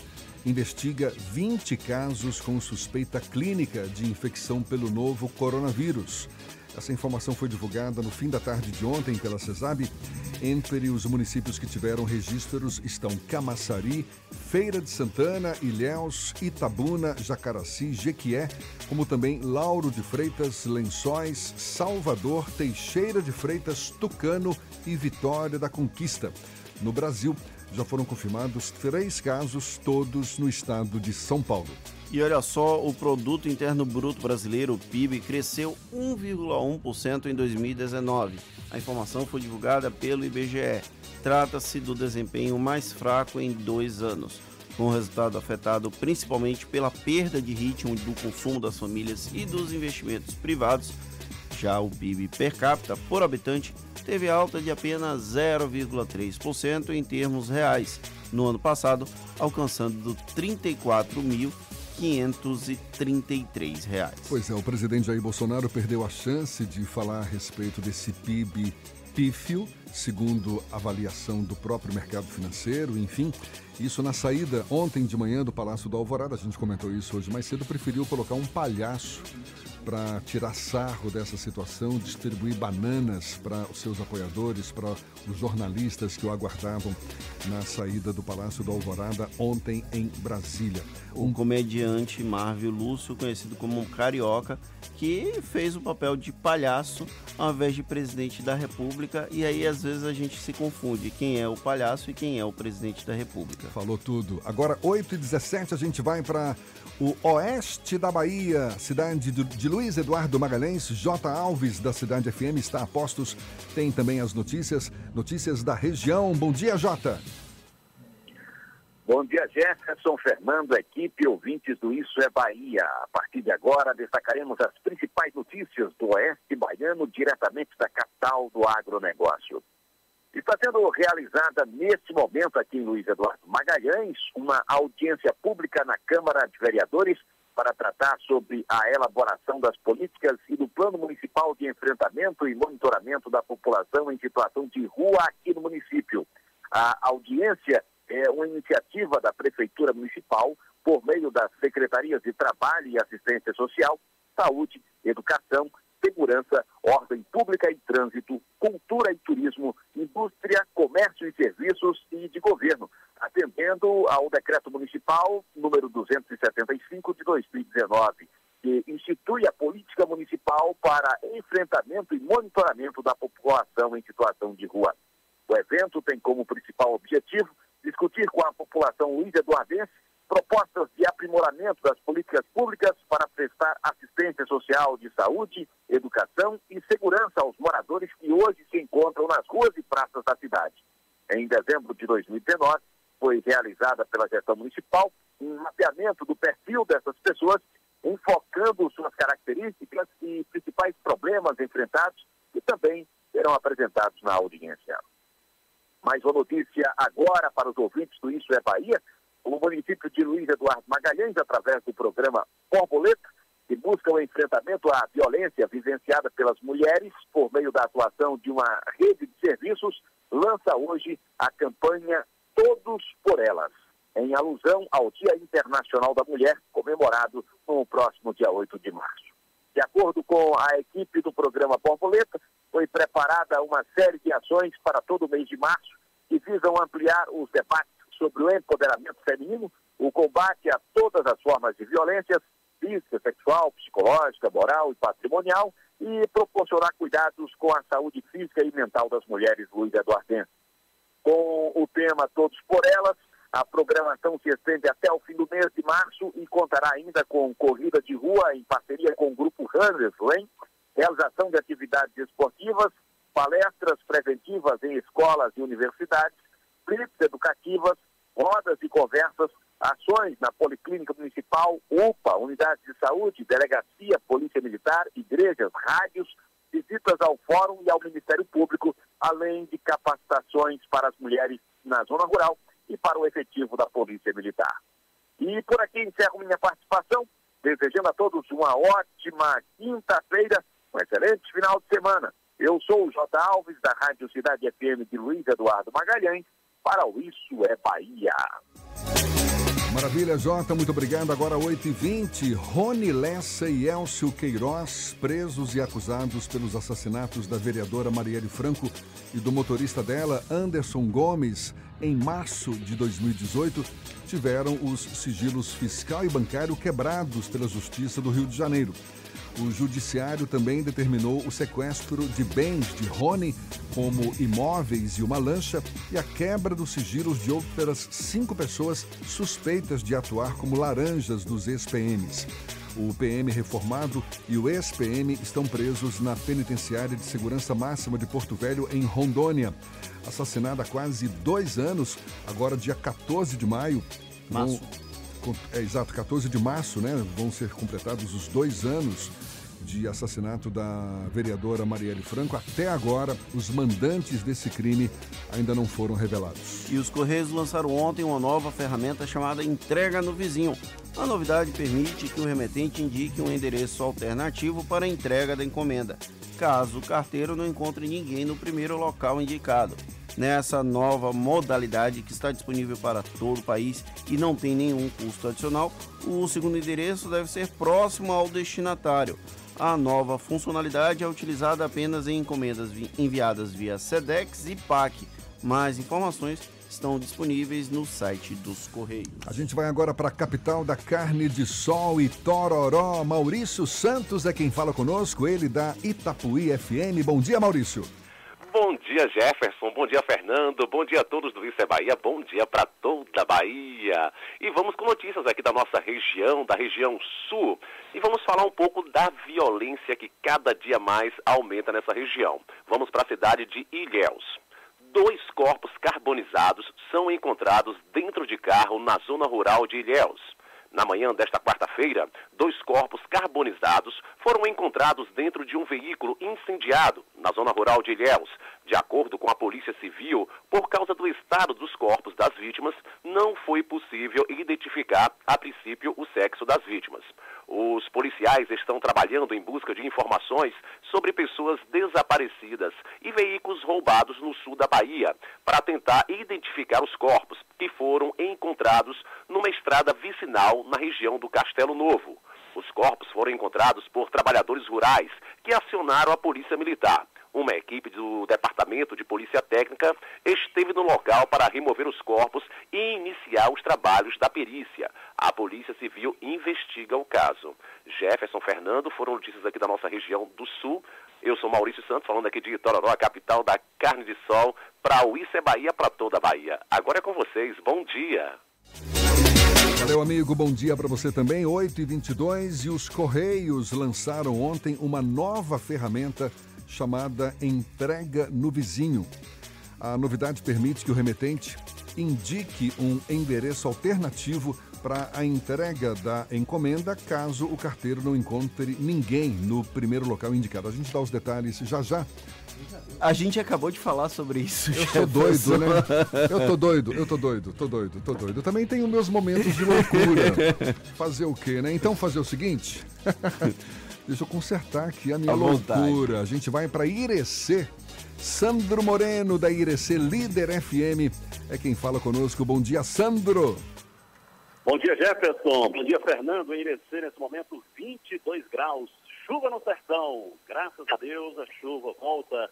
investiga 20 casos com suspeita clínica de infecção pelo novo coronavírus. Essa informação foi divulgada no fim da tarde de ontem pela CESAB. Entre os municípios que tiveram registros estão Camaçari, Feira de Santana, Ilhéus, Itabuna, Jacaraci, Jequié, como também Lauro de Freitas, Lençóis, Salvador, Teixeira de Freitas, Tucano e Vitória da Conquista. No Brasil, já foram confirmados três casos, todos no estado de São Paulo. E olha só, o produto interno bruto brasileiro, o PIB, cresceu 1,1% em 2019. A informação foi divulgada pelo IBGE. Trata-se do desempenho mais fraco em dois anos, com o resultado afetado principalmente pela perda de ritmo do consumo das famílias e dos investimentos privados. Já o PIB per capita por habitante teve alta de apenas 0,3% em termos reais no ano passado, alcançando 34 mil 533 reais. Pois é, o presidente Jair Bolsonaro perdeu a chance de falar a respeito desse PIB pífio, segundo avaliação do próprio mercado financeiro, enfim. Isso na saída ontem de manhã do Palácio do Alvorada, a gente comentou isso hoje mais cedo, preferiu colocar um palhaço para tirar sarro dessa situação, distribuir bananas para os seus apoiadores, para os jornalistas que o aguardavam na saída do Palácio do Alvorada ontem em Brasília. O comediante Marvel Lúcio, conhecido como um carioca, que fez o papel de palhaço ao invés de presidente da República, e aí às vezes a gente se confunde quem é o palhaço e quem é o presidente da República. Falou tudo. Agora, 8h17, a gente vai para o oeste da Bahia, cidade de Luiz Eduardo Magalhães, J. Alves, da Cidade FM, está a postos. Tem também as notícias, notícias da região. Bom dia, Jota. Bom dia, Jefferson, Fernando, equipe, ouvintes do Isso é Bahia. A partir de agora, destacaremos as principais notícias do Oeste Baiano, diretamente da capital do agronegócio. Está sendo realizada neste momento aqui em Luiz Eduardo Magalhães uma audiência pública na Câmara de Vereadores para tratar sobre a elaboração das políticas e do Plano Municipal de Enfrentamento e Monitoramento da População em Situação de Rua aqui no município. A audiência é uma iniciativa da Prefeitura Municipal por meio das Secretarias de Trabalho e Assistência Social, Saúde, Educação, Segurança, Ordem Pública e Trânsito, Cultura e Turismo, Indústria, Comércio e Serviços e de Governo, atendendo ao Decreto Municipal número 275 de 2019, que institui a política municipal para enfrentamento e monitoramento da população em situação de rua. O evento tem como principal objetivo discutir com a população luiz eduardense propostas de aprimoramento das políticas públicas para prestar assistência social de saúde, educação e segurança aos moradores que hoje se encontram nas ruas e praças da cidade. Em dezembro de 2019, foi realizada pela gestão municipal um mapeamento do perfil dessas pessoas, enfocando suas características e principais problemas enfrentados, que também serão apresentados na audiência. Mais uma notícia agora para os ouvintes do Isso é Bahia o município de Luiz Eduardo Magalhães, através do programa Borboleta, que busca o enfrentamento à violência vivenciada pelas mulheres por meio da atuação de uma rede de serviços, lança hoje a campanha Todos por Elas, em alusão ao Dia Internacional da Mulher, comemorado no próximo dia 8 de março. De acordo com a equipe do programa Borboleta, foi preparada uma série de ações para todo o mês de março que visam ampliar os debates sobre o empoderamento feminino, o combate a todas as formas de violência física, sexual, psicológica, moral e patrimonial e proporcionar cuidados com a saúde física e mental das mulheres Luiz Eduardense. Com o tema Todos por Elas, a programação se estende até o fim do mês de março e contará ainda com corrida de rua em parceria com o grupo Runners Lane, realização de atividades esportivas, palestras preventivas em escolas e universidades, blitz educativas, rodas e conversas, ações na Policlínica Municipal, UPA, unidades de saúde, delegacia, polícia militar, igrejas, rádios, visitas ao Fórum e ao Ministério Público, além de capacitações para as mulheres na zona rural e para o efetivo da Polícia Militar. E por aqui encerro minha participação, desejando a todos uma ótima quinta-feira, um excelente final de semana. Eu sou o J. Alves, da Rádio Cidade FM de Luiz Eduardo Magalhães, para o Isso é Bahia. Maravilha, Jota, muito obrigado. Agora 8h20, Rony Lessa e Elcio Queiroz, presos e acusados pelos assassinatos da vereadora Marielle Franco e do motorista dela, Anderson Gomes, em março de 2018, tiveram os sigilos fiscal e bancário quebrados pela Justiça do Rio de Janeiro. O judiciário também determinou o sequestro de bens de Rony, como imóveis e uma lancha, e a quebra dos sigilos de outras cinco pessoas suspeitas de atuar como laranjas dos ex-PMs. O PM reformado e o ex-PM estão presos na Penitenciária de Segurança Máxima de Porto Velho, em Rondônia. Assassinada há quase dois anos, agora dia 14 de maio. Março. É, exato, 14 de março, né? Vão ser completados os dois anos de assassinato da vereadora Marielle Franco. Até agora, os mandantes desse crime ainda não foram revelados. E os Correios lançaram ontem uma nova ferramenta chamada Entrega no Vizinho. A novidade permite que o remetente indique um endereço alternativo para a entrega da encomenda, caso o carteiro não encontre ninguém no primeiro local indicado. Nessa nova modalidade que está disponível para todo o país e não tem nenhum custo adicional, o segundo endereço deve ser próximo ao destinatário. A nova funcionalidade é utilizada apenas em encomendas enviadas via SEDEX e PAC. Mais informações estão disponíveis no site dos Correios. A gente vai agora para a capital da carne de sol e tororó. Maurício Santos é quem fala conosco, ele da Itapuí FM. Bom dia, Maurício. Bom dia, Jefferson. Bom dia, Fernando. Bom dia a todos do Isso é Bahia. Bom dia para toda a Bahia. E vamos com notícias aqui da nossa região, da região sul. E vamos falar um pouco da violência que cada dia mais aumenta nessa região. Vamos para a cidade de Ilhéus. Dois corpos carbonizados são encontrados dentro de carro na zona rural de Ilhéus. Na manhã desta quarta-feira, dois corpos carbonizados foram encontrados dentro de um veículo incendiado na zona rural de Ilhéus. De acordo com a Polícia Civil, por causa do estado dos corpos das vítimas, não foi possível identificar, a princípio, o sexo das vítimas. Os policiais estão trabalhando em busca de informações sobre pessoas desaparecidas e veículos roubados no sul da Bahia, para tentar identificar os corpos que foram encontrados numa estrada vicinal na região do Castelo Novo. Os corpos foram encontrados por trabalhadores rurais que acionaram a Polícia Militar. Uma equipe do Departamento de Polícia Técnica esteve no local para remover os corpos e iniciar os trabalhos da perícia. A Polícia Civil investiga o caso. Jefferson Fernando foram notícias aqui da nossa região do Sul. Eu sou Maurício Santos, falando aqui de Itororó, a capital da carne de sol, para o Isso é Bahia, para toda a Bahia. Agora é com vocês. Bom dia. Valeu, amigo. Bom dia para você também. 8h22 e os Correios lançaram ontem uma nova ferramenta chamada Entrega no Vizinho. A novidade permite que o remetente indique um endereço alternativo para a entrega da encomenda, caso o carteiro não encontre ninguém no primeiro local indicado. A gente dá os detalhes já já. A gente acabou de falar sobre isso. Eu tô doido, né? Eu tô doido, eu tô doido, tô doido, tô doido. Eu também tenho meus momentos de loucura. Fazer o quê, né? Então fazer o seguinte. Deixa eu consertar aqui a minha vontade. loucura. A gente vai para Irecê. Sandro Moreno, da Irecê Líder FM, é quem fala conosco. Bom dia, Sandro. Bom dia, Jefferson. Bom dia, Fernando. Em Irecê, nesse momento, 22 graus. Chuva no sertão. Graças a Deus, a chuva volta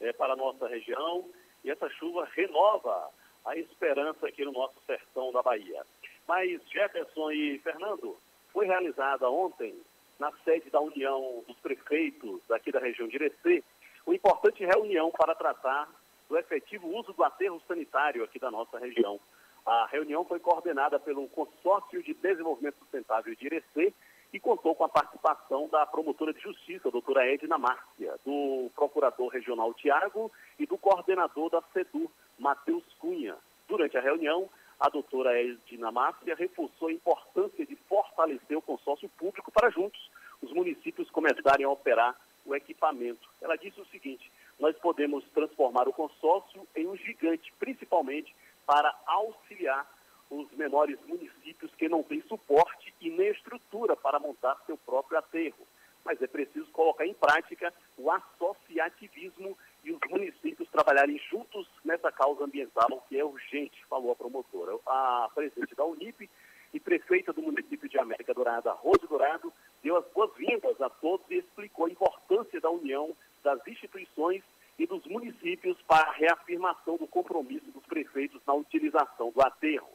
eh, para a nossa região e essa chuva renova a esperança aqui no nosso sertão da Bahia. Mas, Jefferson e Fernando, foi realizada ontem, na sede da União dos Prefeitos aqui da região de Irecê, uma importante reunião para tratar do efetivo uso do aterro sanitário aqui da nossa região. A reunião foi coordenada pelo Consórcio de Desenvolvimento Sustentável de Irecê e contou com a participação da promotora de justiça, doutora Edna Márcia, do procurador regional Tiago e do coordenador da SEDU, Matheus Cunha. Durante a reunião, a doutora Edna Márcia reforçou a importância de fortalecer o consórcio público para juntos os municípios começarem a operar o equipamento. Ela disse o seguinte: nós podemos transformar o consórcio em um gigante, principalmente para auxiliar os menores municípios que não têm suporte e nem estrutura para montar seu próprio aterro. Mas é preciso colocar em prática o associativismo e os municípios trabalharem juntos nessa causa ambiental que é urgente, falou a promotora. A presidente da Unip e prefeita do município de América Dourada, Rose Dourado, deu as boas-vindas a todos e explicou a importância da união das instituições e dos municípios para a reafirmação do compromisso dos prefeitos na utilização do aterro.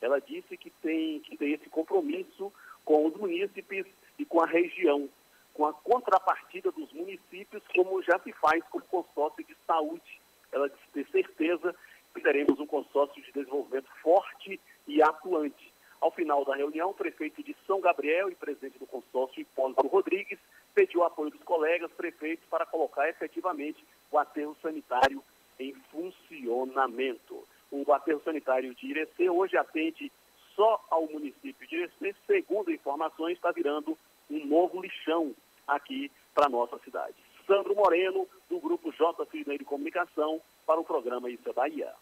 Ela disse que tem, que tem esse compromisso com os munícipes e com a região, com a contrapartida dos municípios, como já se faz com o consórcio de saúde. Ela disse ter certeza que teremos um consórcio de desenvolvimento forte e atuante. Ao final da reunião, o prefeito de São Gabriel e presidente do consórcio, Hipólito Rodrigues, pediu apoio dos colegas prefeitos para colocar efetivamente o aterro sanitário em funcionamento. O aterro sanitário de Irecê hoje atende só ao município de Irecê, segundo informações, está virando um novo lixão aqui para a nossa cidade. Sandro Moreno, do Grupo J. Filho de Comunicação, para o programa Isso é Bahia.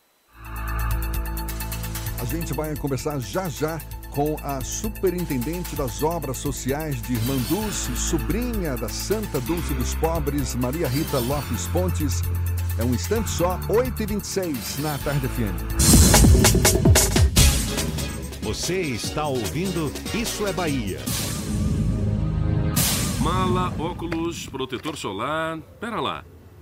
A gente vai conversar já já com a superintendente das obras sociais de Irmã Dulce, sobrinha da Santa Dulce dos Pobres, Maria Rita Lopes Pontes. É um instante só, 8h26 na Tarde FM. Você está ouvindo Isso é Bahia. Mala, óculos, protetor solar. Pera lá.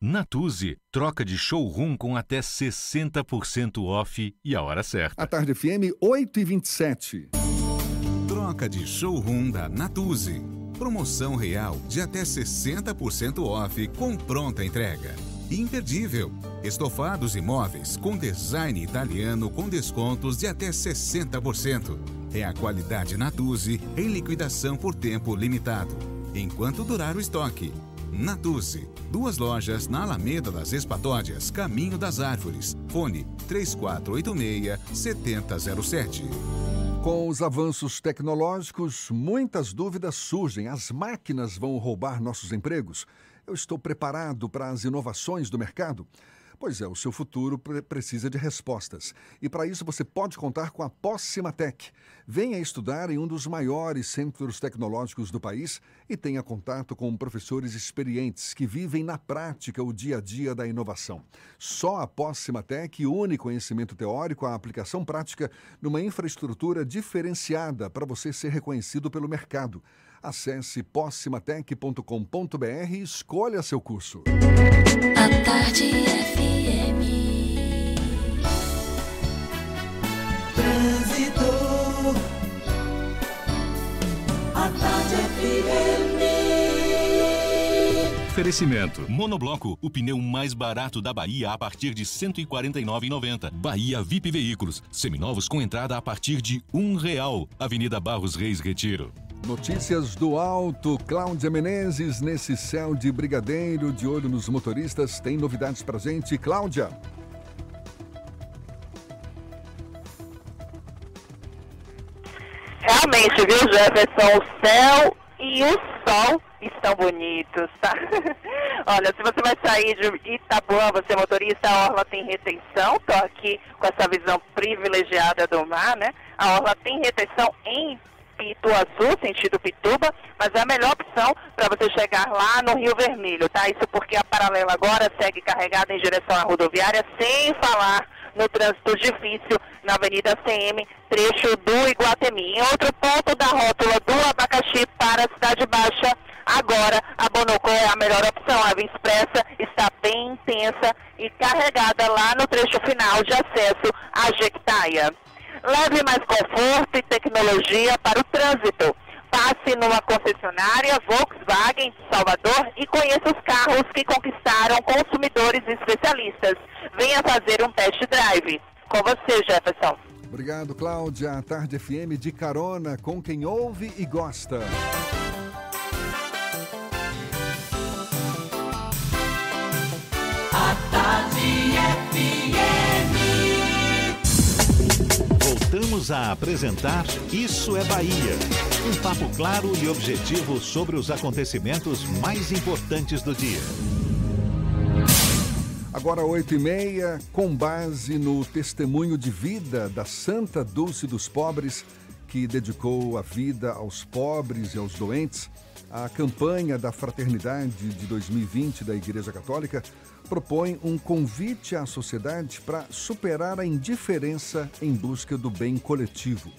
Natuzzi, troca de showroom com até 60% off e a hora certa. A Tarde FM, 8 e 27 Troca de showroom da Natuzzi. Promoção real de até 60% off com pronta entrega. Imperdível. Estofados e móveis com design italiano com descontos de até 60%. É a qualidade Natuzzi em liquidação por tempo limitado. Enquanto durar o estoque. Natuzzi. Duas lojas na Alameda das Espatódias, Caminho das Árvores. Fone 3486-7007. Com os avanços tecnológicos, muitas dúvidas surgem. As máquinas vão roubar nossos empregos? Eu estou preparado para as inovações do mercado? Pois é, o seu futuro precisa de respostas. E para isso você pode contar com a Tech. Venha estudar em um dos maiores centros tecnológicos do país e tenha contato com professores experientes que vivem na prática o dia a dia da inovação. Só a Tech une conhecimento teórico à aplicação prática numa infraestrutura diferenciada para você ser reconhecido pelo mercado. Acesse possimatec.com.br e escolha seu curso. A tarde FM. Oferecimento. Monobloco, o pneu mais barato da Bahia a partir de R$ 149,90. Bahia VIP Veículos, seminovos com entrada a partir de um real. Avenida Barros Reis Retiro. Notícias do alto, Cláudia Menezes, nesse céu de brigadeiro, de olho nos motoristas, tem novidades pra gente. Cláudia. Realmente, viu, Jefferson? O céu e o sol estão bonitos, tá? Olha, se você vai sair de Itapuã, você é motorista, a Orla tem retenção. Tô aqui com essa visão privilegiada do mar, né? A Orla tem retenção em Pituaçu, sentido Pituba, mas é a melhor opção para você chegar lá no Rio Vermelho, tá? Isso porque a paralela agora segue carregada em direção à rodoviária, sem falar no trânsito difícil na Avenida CM, trecho do Iguatemi. Em outro ponto da rótula do Abacaxi para a Cidade Baixa, agora a Bonocô é a melhor opção. A Via Expressa está bem intensa e carregada lá no trecho final de acesso à Jequitaia. Leve mais conforto e tecnologia para o trânsito. Passe numa concessionária Volkswagen de Salvador e conheça os carros que conquistaram consumidores especialistas. Venha fazer um test drive. Com você, Jefferson. Obrigado, Cláudia. A Tarde FM de carona com quem ouve e gosta. A Voltamos a apresentar Isso é Bahia. Um papo claro e objetivo sobre os acontecimentos mais importantes do dia. Agora, 8 e meia, com base no testemunho de vida da Santa Dulce dos Pobres, que dedicou a vida aos pobres e aos doentes, a campanha da Fraternidade de 2020 da Igreja Católica propõe um convite à sociedade para superar a indiferença em busca do bem coletivo.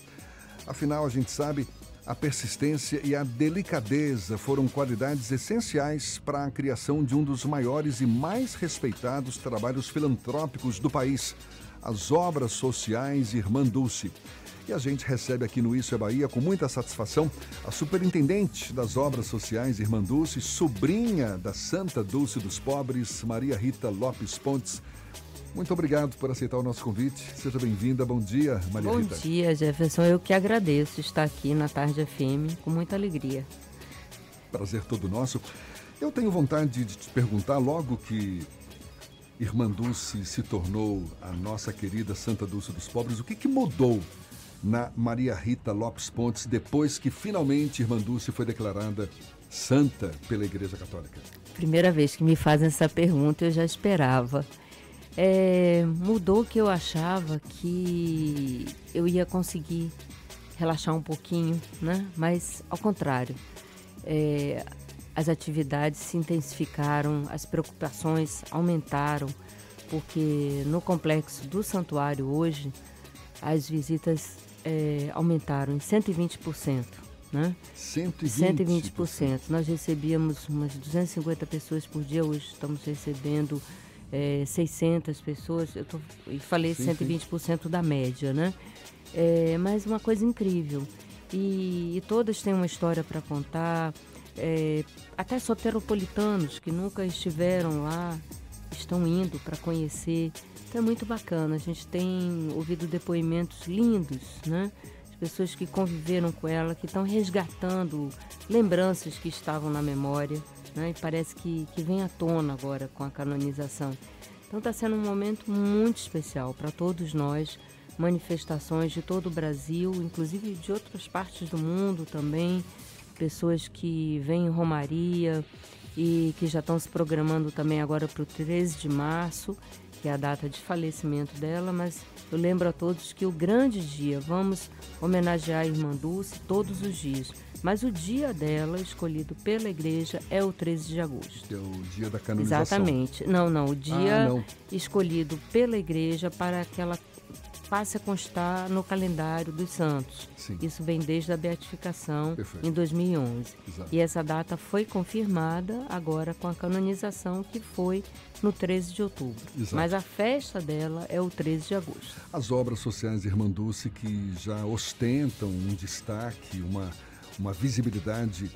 Afinal, a gente sabe, a persistência e a delicadeza foram qualidades essenciais para a criação de um dos maiores e mais respeitados trabalhos filantrópicos do país, as obras sociais Irmã Dulce. E a gente recebe aqui no Isso é Bahia com muita satisfação a superintendente das obras sociais Irmã Dulce, sobrinha da Santa Dulce dos Pobres, Maria Rita Lopes Pontes. Muito obrigado por aceitar o nosso convite. Seja bem-vinda. Bom dia, Maria Bom Rita. dia, Jefferson. Eu que agradeço estar aqui na Tarde FM com muita alegria. Prazer todo nosso. Eu tenho vontade de te perguntar, logo que Irmã Dulce se tornou a nossa querida Santa Dulce dos Pobres, o que, que mudou na Maria Rita Lopes Pontes depois que finalmente Irmã Dulce foi declarada santa pela Igreja Católica? Primeira vez que me fazem essa pergunta, eu já esperava. É, mudou que eu achava que eu ia conseguir relaxar um pouquinho, né? Mas ao contrário, é, as atividades se intensificaram, as preocupações aumentaram, porque no complexo do santuário hoje as visitas é, aumentaram em 120%. Né? 120%. 120%. Nós recebíamos umas 250 pessoas por dia, hoje estamos recebendo é, 600 pessoas. Eu tô, e falei Sim, 120% da média, né? É, mas uma coisa incrível. E, e todas têm uma história para contar. É, até soteropolitanos que nunca estiveram lá estão indo para conhecer. Então é muito bacana. A gente tem ouvido depoimentos lindos, né? De pessoas que conviveram com ela, que estão resgatando lembranças que estavam na memória, né? E parece que, que vem à tona agora com a canonização. Então está sendo um momento muito especial para todos nós. Manifestações de todo o Brasil, inclusive de outras partes do mundo também. Pessoas que vêm em Romaria e que já estão se programando também agora para o 13 de março que é a data de falecimento dela, mas eu lembro a todos que o grande dia, vamos homenagear a Irmã Dulce todos os dias, mas o dia dela, escolhido pela igreja, é o 13 de agosto. É o dia da canonização. Exatamente. Não, não, o dia Ah, não. escolhido pela igreja para que ela passe a constar no calendário dos santos. Sim. Isso vem desde a beatificação Perfeito. em 2011. Exato. E essa data foi confirmada agora com a canonização que foi no 13 de outubro. Exato. Mas a festa dela é o 13 de agosto. As obras sociais Irmã Dulce que já ostentam um destaque, uma, uma visibilidade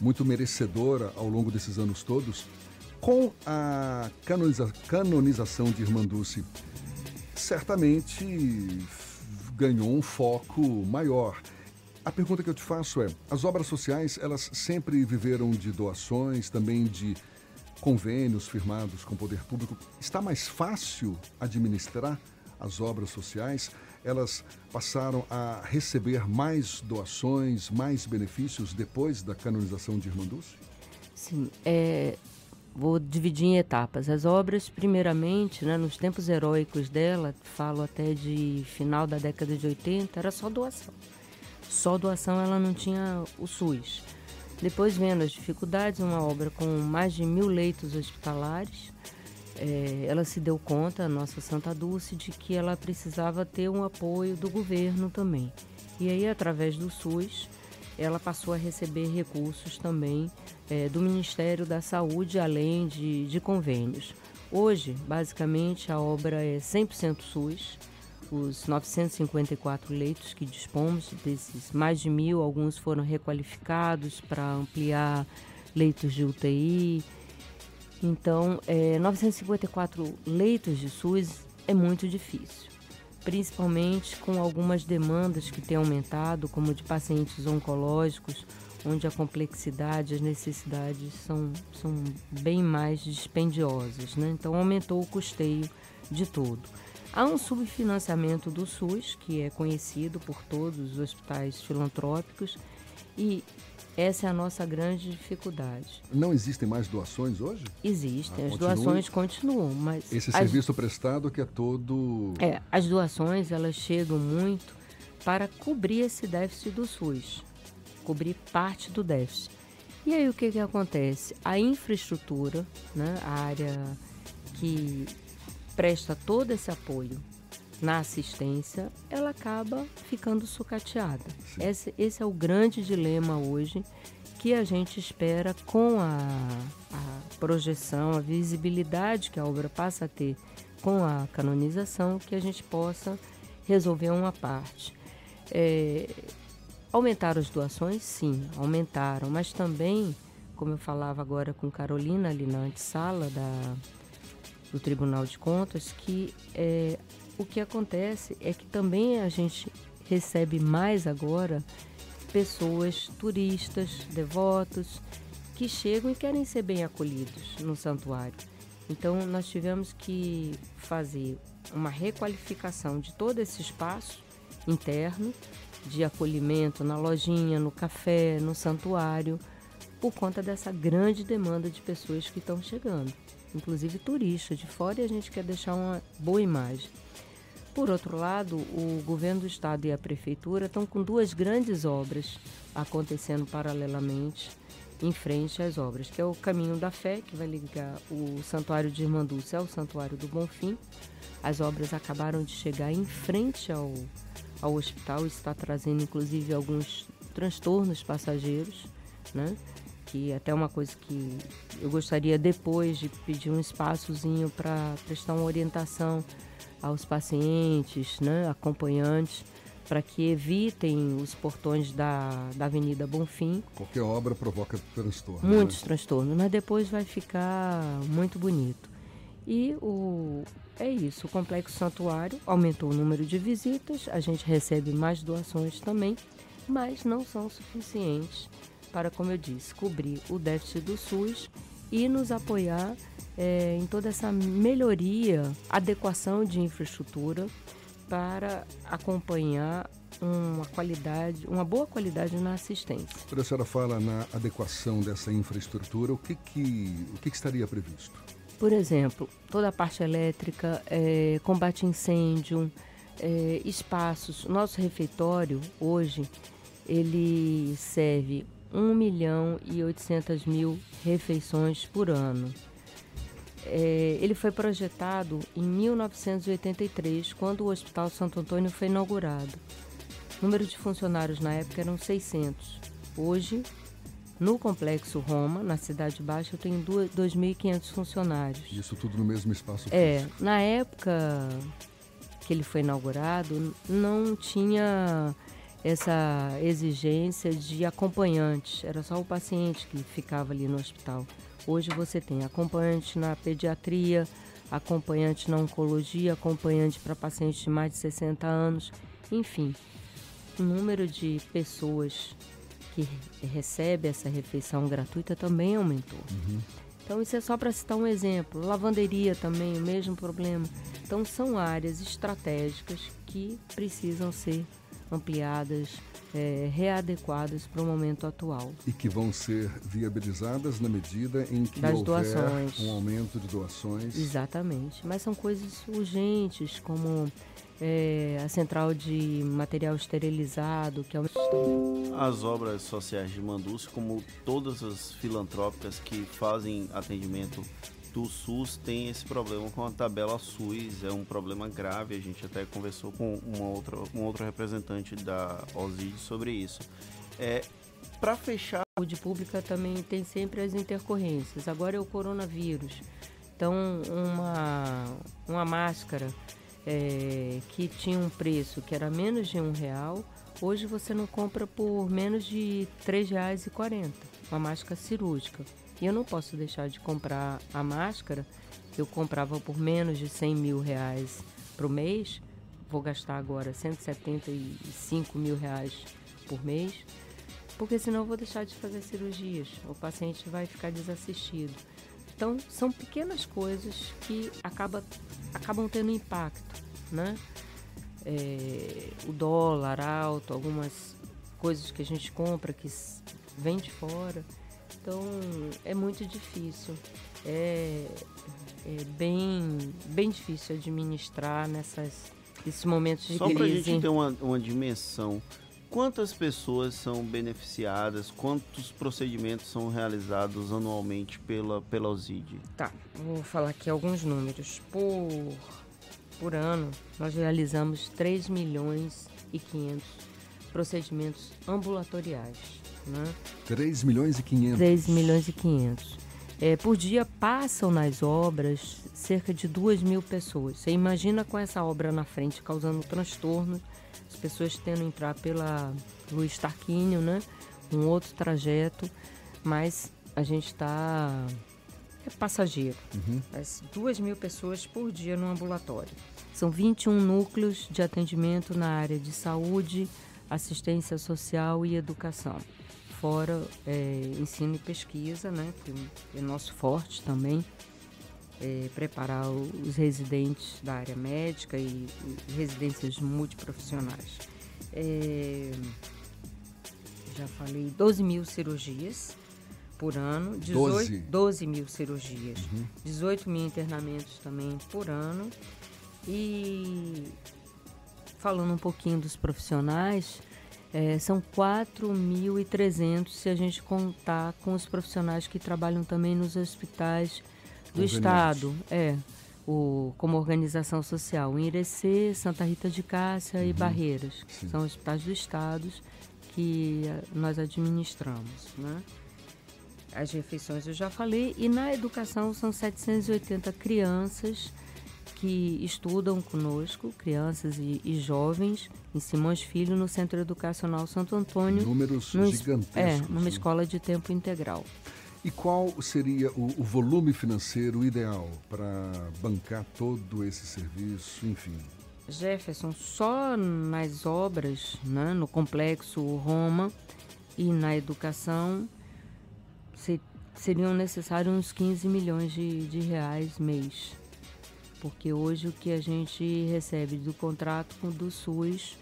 muito merecedora ao longo desses anos todos, com a canoniza- canonização de Irmã Dulce, certamente ganhou um foco maior. A pergunta que eu te faço é: as obras sociais elas sempre viveram de doações, também de convênios firmados com o poder público. Está mais fácil administrar as obras sociais? Elas passaram a receber mais doações, mais benefícios depois da canonização de Irmã Dulce? Sim, é, vou dividir em etapas. As obras, primeiramente, né, nos tempos heróicos dela, falo até de final da década de 80, era só doação. Só doação ela não tinha o SUS. Depois, vendo as dificuldades, uma obra com mais de mil leitos hospitalares, é, ela se deu conta, a nossa Santa Dulce, de que ela precisava ter um apoio do governo também. E aí, através do SUS, ela passou a receber recursos também é, do Ministério da Saúde, além de, de convênios. Hoje, basicamente, a obra é 100% SUS. os 954 leitos que dispomos, desses mais de mil, alguns foram requalificados para ampliar leitos de UTI. Então, é, 954 leitos de SUS é muito difícil, principalmente com algumas demandas que têm aumentado, como de pacientes oncológicos, onde a complexidade, as necessidades são, são bem mais dispendiosas. Né? Então, aumentou o custeio de tudo. Há um subfinanciamento do SUS, que é conhecido por todos os hospitais filantrópicos, e essa é a nossa grande dificuldade. Não existem mais doações hoje? Existem, Ah, as continua- doações continuam, mas Esse as- serviço prestado que é todo. é, as doações elas chegam muito para cobrir esse déficit do SUS, cobrir parte do déficit. E aí o que, que acontece? A infraestrutura, né, a área que presta todo esse apoio na assistência, ela acaba ficando sucateada. Esse, esse é o grande dilema hoje que a gente espera com a, a projeção, a visibilidade que a obra passa a ter com a canonização, que a gente possa resolver uma parte. É, aumentaram as doações? Sim, aumentaram, mas também, como eu falava agora com Carolina ali na antessala da, do Tribunal de Contas, que é, o que acontece é que também a gente recebe mais agora pessoas turistas, devotos, que chegam e querem ser bem acolhidos no santuário. Então nós tivemos que fazer uma requalificação de todo esse espaço interno de acolhimento na lojinha, no café, no santuário, por conta dessa grande demanda de pessoas que estão chegando, inclusive turistas de fora, e a gente quer deixar uma boa imagem. Por outro lado, o governo do estado e a prefeitura estão com duas grandes obras acontecendo paralelamente em frente às obras, que é o Caminho da Fé, que vai ligar o Santuário de Irmandúcia ao Santuário do Bonfim. As obras acabaram de chegar em frente ao, ao hospital, está trazendo inclusive alguns transtornos passageiros, né? que é até uma coisa que eu gostaria depois de pedir um espaçozinho para prestar uma orientação aos pacientes, né, acompanhantes, para que evitem os portões da, da Avenida Bonfim. Qualquer obra provoca transtorno. Muitos né? transtornos, mas depois vai ficar muito bonito. E o, é isso, o Complexo Santuário aumentou o número de visitas, a gente recebe mais doações também, mas não são suficientes para, como eu disse, cobrir o déficit do SUS e nos apoiar eh, em toda essa melhoria, adequação de infraestrutura para acompanhar uma qualidade, uma boa qualidade na assistência. Quando a senhora fala na adequação dessa infraestrutura, o que, que, o que, que estaria previsto? Por exemplo, toda a parte elétrica, eh, combate a incêndio, eh, espaços. Nosso refeitório hoje ele serve 1 milhão e 800 mil refeições por ano. É, ele foi projetado em 1983, quando o Hospital Santo Antônio foi inaugurado. O número de funcionários na época eram 600. Hoje, no Complexo Roma, na Cidade Baixa, eu tenho duas- 2.500 funcionários. Isso tudo no mesmo espaço É, físico. na época que ele foi inaugurado, não tinha essa exigência de acompanhantes, era só o paciente que ficava ali no hospital. Hoje você tem acompanhante na pediatria, acompanhante na oncologia, acompanhante para pacientes de mais de 60 anos, enfim. O número de pessoas que recebe essa refeição gratuita também aumentou. Então isso é só para citar um exemplo. Lavanderia também, o mesmo problema. Então são áreas estratégicas que precisam ser ampliadas, eh, readequadas para o momento atual. E que vão ser viabilizadas na medida em que Das houver doações. um aumento de doações. Exatamente. Mas são coisas urgentes, como eh, a central de material esterilizado, que é uma As obras sociais de Mandúcio, como todas as filantrópicas que fazem atendimento do SUS, tem esse problema com a tabela SUS, é um problema grave. A gente até conversou com uma outra, um outro representante da OSID sobre isso. É, Para fechar. A saúde pública também tem sempre as intercorrências. Agora é o coronavírus. Então, uma, uma máscara é, que tinha um preço que era menos de um real, hoje você não compra por menos de R$ 3,40, uma máscara cirúrgica. E eu não posso deixar de comprar a máscara, que eu comprava por menos de 100 mil reais por mês, vou gastar agora 175 mil reais por mês, porque senão eu vou deixar de fazer cirurgias, o paciente vai ficar desassistido. Então, são pequenas coisas que acaba, acabam tendo impacto, né? É, o dólar alto, algumas coisas que a gente compra que vem de fora. Então, é muito difícil. É, é bem, bem difícil administrar nessas, nesses momentos de Só crise. para a gente ter uma, uma dimensão, quantas pessoas são beneficiadas, quantos procedimentos são realizados anualmente pela, pela OSID? Tá, vou falar aqui alguns números. Por, por ano, nós realizamos 3 milhões e 500 procedimentos ambulatoriais. Né? 3 milhões e 500. 3 milhões e 500. É, por dia passam nas obras cerca de 2 mil pessoas. Você imagina com essa obra na frente causando transtorno, as pessoas tendo que entrar pela Luiz Tarquínio, né? Um outro trajeto, mas a gente está é passageiro. Uhum. As 2 mil pessoas por dia no ambulatório. São 21 núcleos de atendimento na área de saúde, assistência social e educação. Fora é, ensino e pesquisa, né, que é nosso forte também, é, preparar os residentes da área médica e, e residências multiprofissionais. É, já falei 12 mil cirurgias por ano, 18, 12. 12 mil cirurgias, Uhum. 18 mil internamentos também por ano. E falando um pouquinho dos profissionais, é, são 4.300 se a gente contar com os profissionais que trabalham também nos hospitais do. Estado. É, o, como organização social. Em Irecê, Santa Rita de Cássia e Barreiras. sim. São hospitais do Estado que eh, nós administramos. Né? As refeições eu já falei. E na educação são 780 crianças que estudam conosco, crianças e, e jovens, em Simões Filho, no Centro Educacional Santo Antônio. Números num gigantescos, É, numa né? escola de tempo integral. E qual seria o, o volume financeiro ideal para bancar todo esse serviço, enfim? Jefferson, só nas obras, né, no complexo Roma e na educação, se- seriam necessários uns 15 milhões de, de reais mês. Porque hoje o que a gente recebe do contrato com do SUS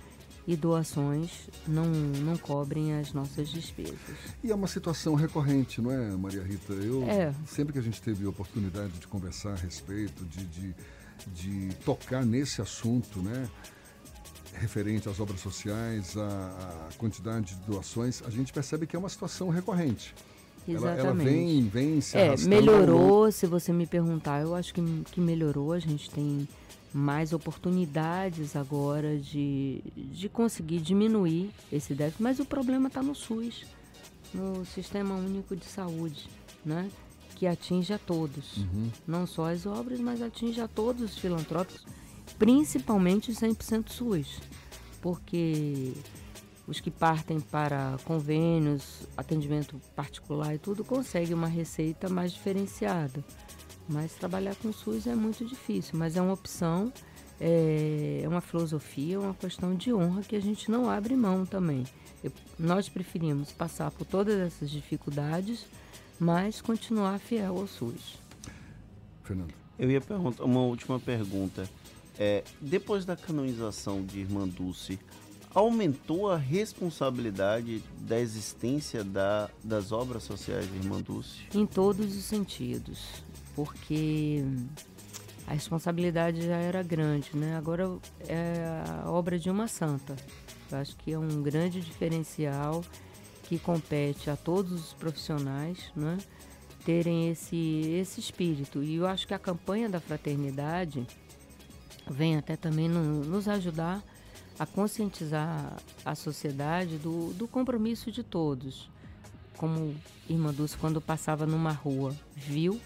e doações não, não cobrem as nossas despesas. E é uma situação recorrente, não é, Maria Rita? Eu, É. Sempre que a gente teve a oportunidade de conversar a respeito, de, de, de tocar nesse assunto, né? Referente às obras sociais, a quantidade de doações, a gente percebe que é uma situação recorrente. Ela, ela Exatamente. vem, vem se É, melhorou, se você me perguntar, eu acho que, que melhorou. A gente tem mais oportunidades agora de, de conseguir diminuir esse déficit, mas o problema está no SUS, no Sistema Único de Saúde, né? que atinge a todos. Uhum. Não só as obras, mas atinge a todos os filantrópicos, principalmente os 100% SUS, porque os que partem para convênios, atendimento particular e tudo, conseguem uma receita mais diferenciada. Mas trabalhar com SUS é muito difícil, mas é uma opção, é é uma filosofia, é uma questão de honra que a gente não abre mão também. Eu- nós preferimos passar por todas essas dificuldades, mas continuar fiel ao SUS. Fernando. Eu ia perguntar uma última pergunta. É, depois da canonização de Irmã Dulce, aumentou a responsabilidade da existência da, das obras sociais Irmã Dulce? Em todos os sentidos, porque a responsabilidade já era grande, né? Agora é a obra de uma santa. Eu acho que é um grande diferencial que compete a todos os profissionais, né? Terem esse, esse espírito. E eu acho que a campanha da fraternidade vem até também no- nos ajudar a conscientizar a sociedade do, do compromisso de todos. Como Irmã Dulce, quando passava numa rua, viu,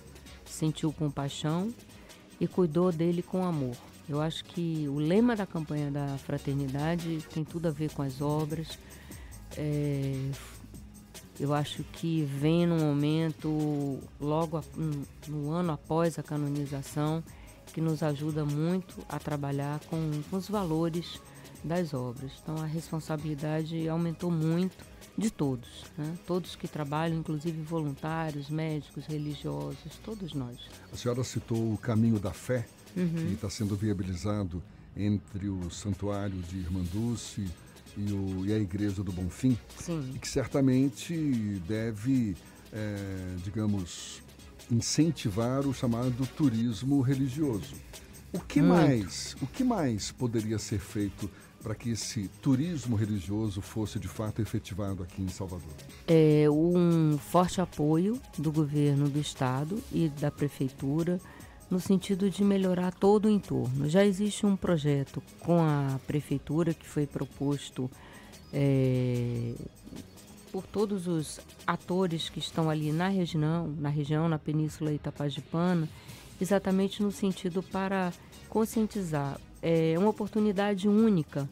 sentiu compaixão e cuidou dele com amor. Eu acho que o lema da campanha da fraternidade tem tudo a ver com as obras. É, eu acho que vem num momento, logo a, no ano após a canonização, que nos ajuda muito a trabalhar com, com os valores das obras. Então a responsabilidade aumentou muito de todos, né? todos que trabalham, inclusive voluntários, médicos, religiosos, todos nós. A senhora citou o caminho da fé, Uhum. que está sendo viabilizado entre o Santuário de Irmã Dulce e, o- e a Igreja do Bonfim, Sim. e que certamente deve, eh, digamos, incentivar o chamado turismo religioso. O que Muito. mais? O que mais poderia ser feito para que esse turismo religioso fosse de fato efetivado aqui em Salvador? É um forte apoio do governo do estado e da prefeitura no sentido de melhorar todo o entorno. Já existe um projeto com a prefeitura que foi proposto é, por todos os atores que estão ali na região, na região, na Península Itapajipana, exatamente no sentido para conscientizar. É uma oportunidade única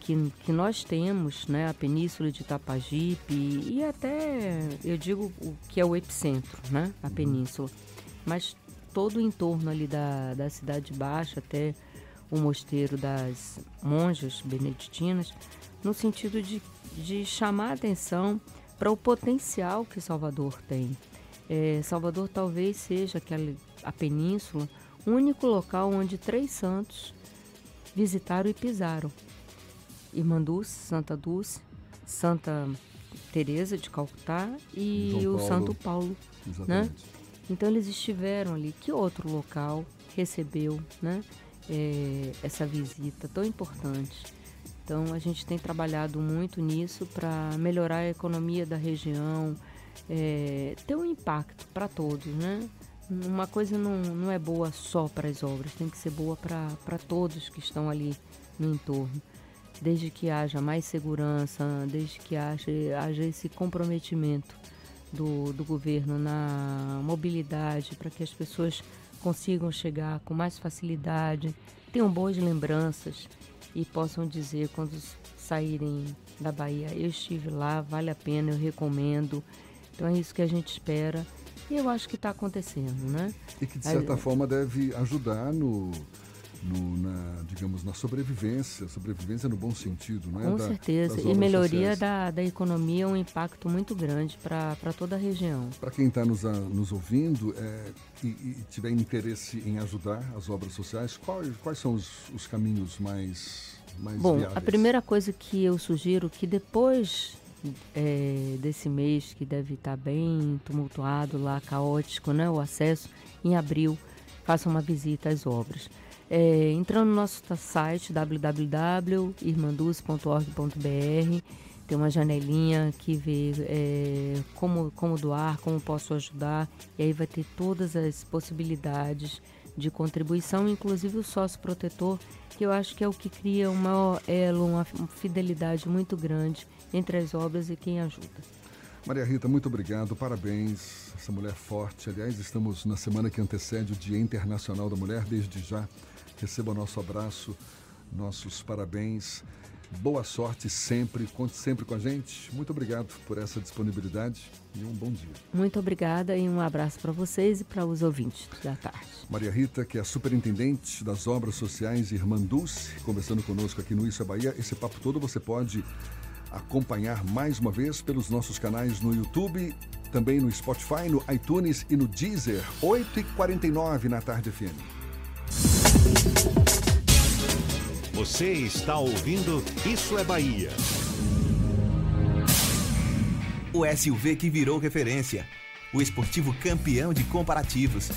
que, que nós temos, né, a Península de Itapajipe e até, eu digo, o que é o epicentro, né, a Península. Mas todo o entorno ali da, da Cidade Baixa, até o mosteiro das monjas beneditinas, no sentido de, de chamar a atenção para o potencial que Salvador tem. É, Salvador talvez seja aquela, a península, o único local onde três santos visitaram e pisaram. Irmã Dulce, Santa Dulce, Santa Teresa de Calcutá e João o Paulo. Santo Paulo, né? Exatamente. Então eles estiveram ali. Que outro local recebeu, né? é, essa visita tão importante? Então a gente tem trabalhado muito nisso para melhorar a economia da região, é, ter um impacto para todos, né? Uma coisa não, não é boa só para as obras, tem que ser boa para todos que estão ali no entorno. Desde que haja mais segurança, desde que haja, haja esse comprometimento do, do governo na mobilidade, para que as pessoas consigam chegar com mais facilidade, tenham boas lembranças e possam dizer quando saírem da Bahia, eu estive lá, vale a pena, eu recomendo. Então é isso que a gente espera e eu acho que está acontecendo, né? E que de Aí- certa forma deve ajudar no, no- na, digamos, na sobrevivência, sobrevivência no bom sentido, não é? Com Da- certeza. E melhoria da, da economia é um impacto muito grande para toda a região. Para quem está nos, nos ouvindo é, e, e tiver interesse em ajudar as obras sociais, quais, quais são os, os caminhos mais, mais Bom, viáveis? a primeira coisa que eu sugiro que depois é, desse mês, que deve estar bem tumultuado lá, caótico, né, o acesso, em abril, faça uma visita às obras. É, entrando no nosso site www.irmanduz.org.br, tem uma janelinha que vê é, como, como doar, como posso ajudar, e aí vai ter todas as possibilidades de contribuição, inclusive o sócio protetor, que eu acho que é o que cria um maior elo, uma fidelidade muito grande entre as obras e quem ajuda. Maria Rita, muito obrigado, parabéns. Essa mulher forte. Aliás, estamos na semana que antecede o Dia Internacional da Mulher. Desde já, receba nosso abraço, nossos parabéns. Boa sorte sempre, conte sempre com a gente. Muito obrigado por essa disponibilidade e um bom dia. Muito obrigada e um abraço para vocês e para os ouvintes da tarde. Maria Rita, que é a superintendente das obras sociais Irmã Dulce, conversando conosco aqui no Isso é Bahia. Esse papo todo você pode acompanhar mais uma vez pelos nossos canais no YouTube, também no Spotify, no iTunes e no Deezer, 8h49 na Tarde FM. Você está ouvindo Isso é Bahia. O SUV que virou referência. O esportivo campeão de comparativos.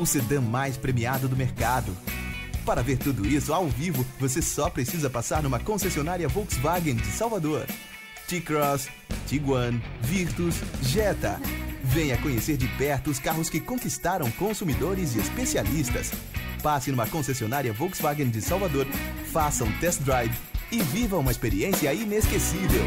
O sedã mais premiado do mercado. Para ver tudo isso ao vivo, você só precisa passar numa concessionária Volkswagen de Salvador. T-Cross, Tiguan, Virtus, Jetta. Venha conhecer de perto os carros que conquistaram consumidores e especialistas. Passe numa concessionária Volkswagen de Salvador, faça um test drive e viva uma experiência inesquecível.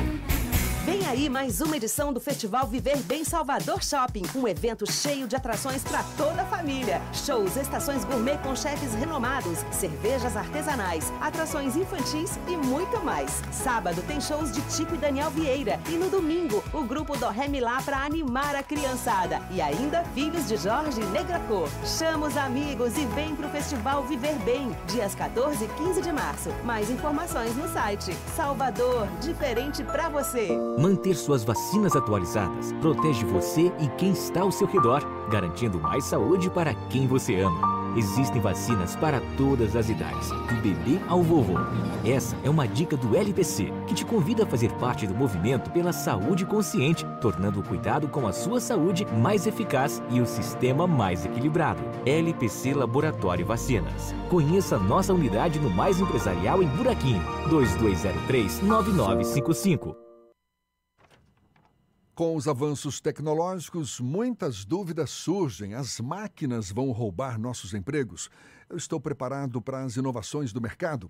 Vem aí mais uma edição do Festival Viver Bem Salvador Shopping, um evento cheio de atrações para toda a família. Shows, estações gourmet com chefes renomados, cervejas artesanais, atrações infantis e muito mais. Sábado tem shows de Tico e Daniel Vieira e no domingo o grupo do Ré Milá para animar a criançada e ainda filhos de Jorge Negracor. Chama os amigos e vem pro Festival Viver Bem, dias 14 e 15 de março. Mais informações no site. Salvador, diferente para você. Manter suas vacinas atualizadas protege você e quem está ao seu redor, garantindo mais saúde para quem você ama. Existem vacinas para todas as idades, do bebê ao vovô. Essa é uma dica do LPC, que te convida a fazer parte do movimento pela saúde consciente, tornando o cuidado com a sua saúde mais eficaz e o sistema mais equilibrado. LPC Laboratório Vacinas. Conheça nossa unidade no Mais Empresarial em Buraquinho, 2203-9955. Com os avanços tecnológicos, muitas dúvidas surgem. As máquinas vão roubar nossos empregos? Eu estou preparado para as inovações do mercado?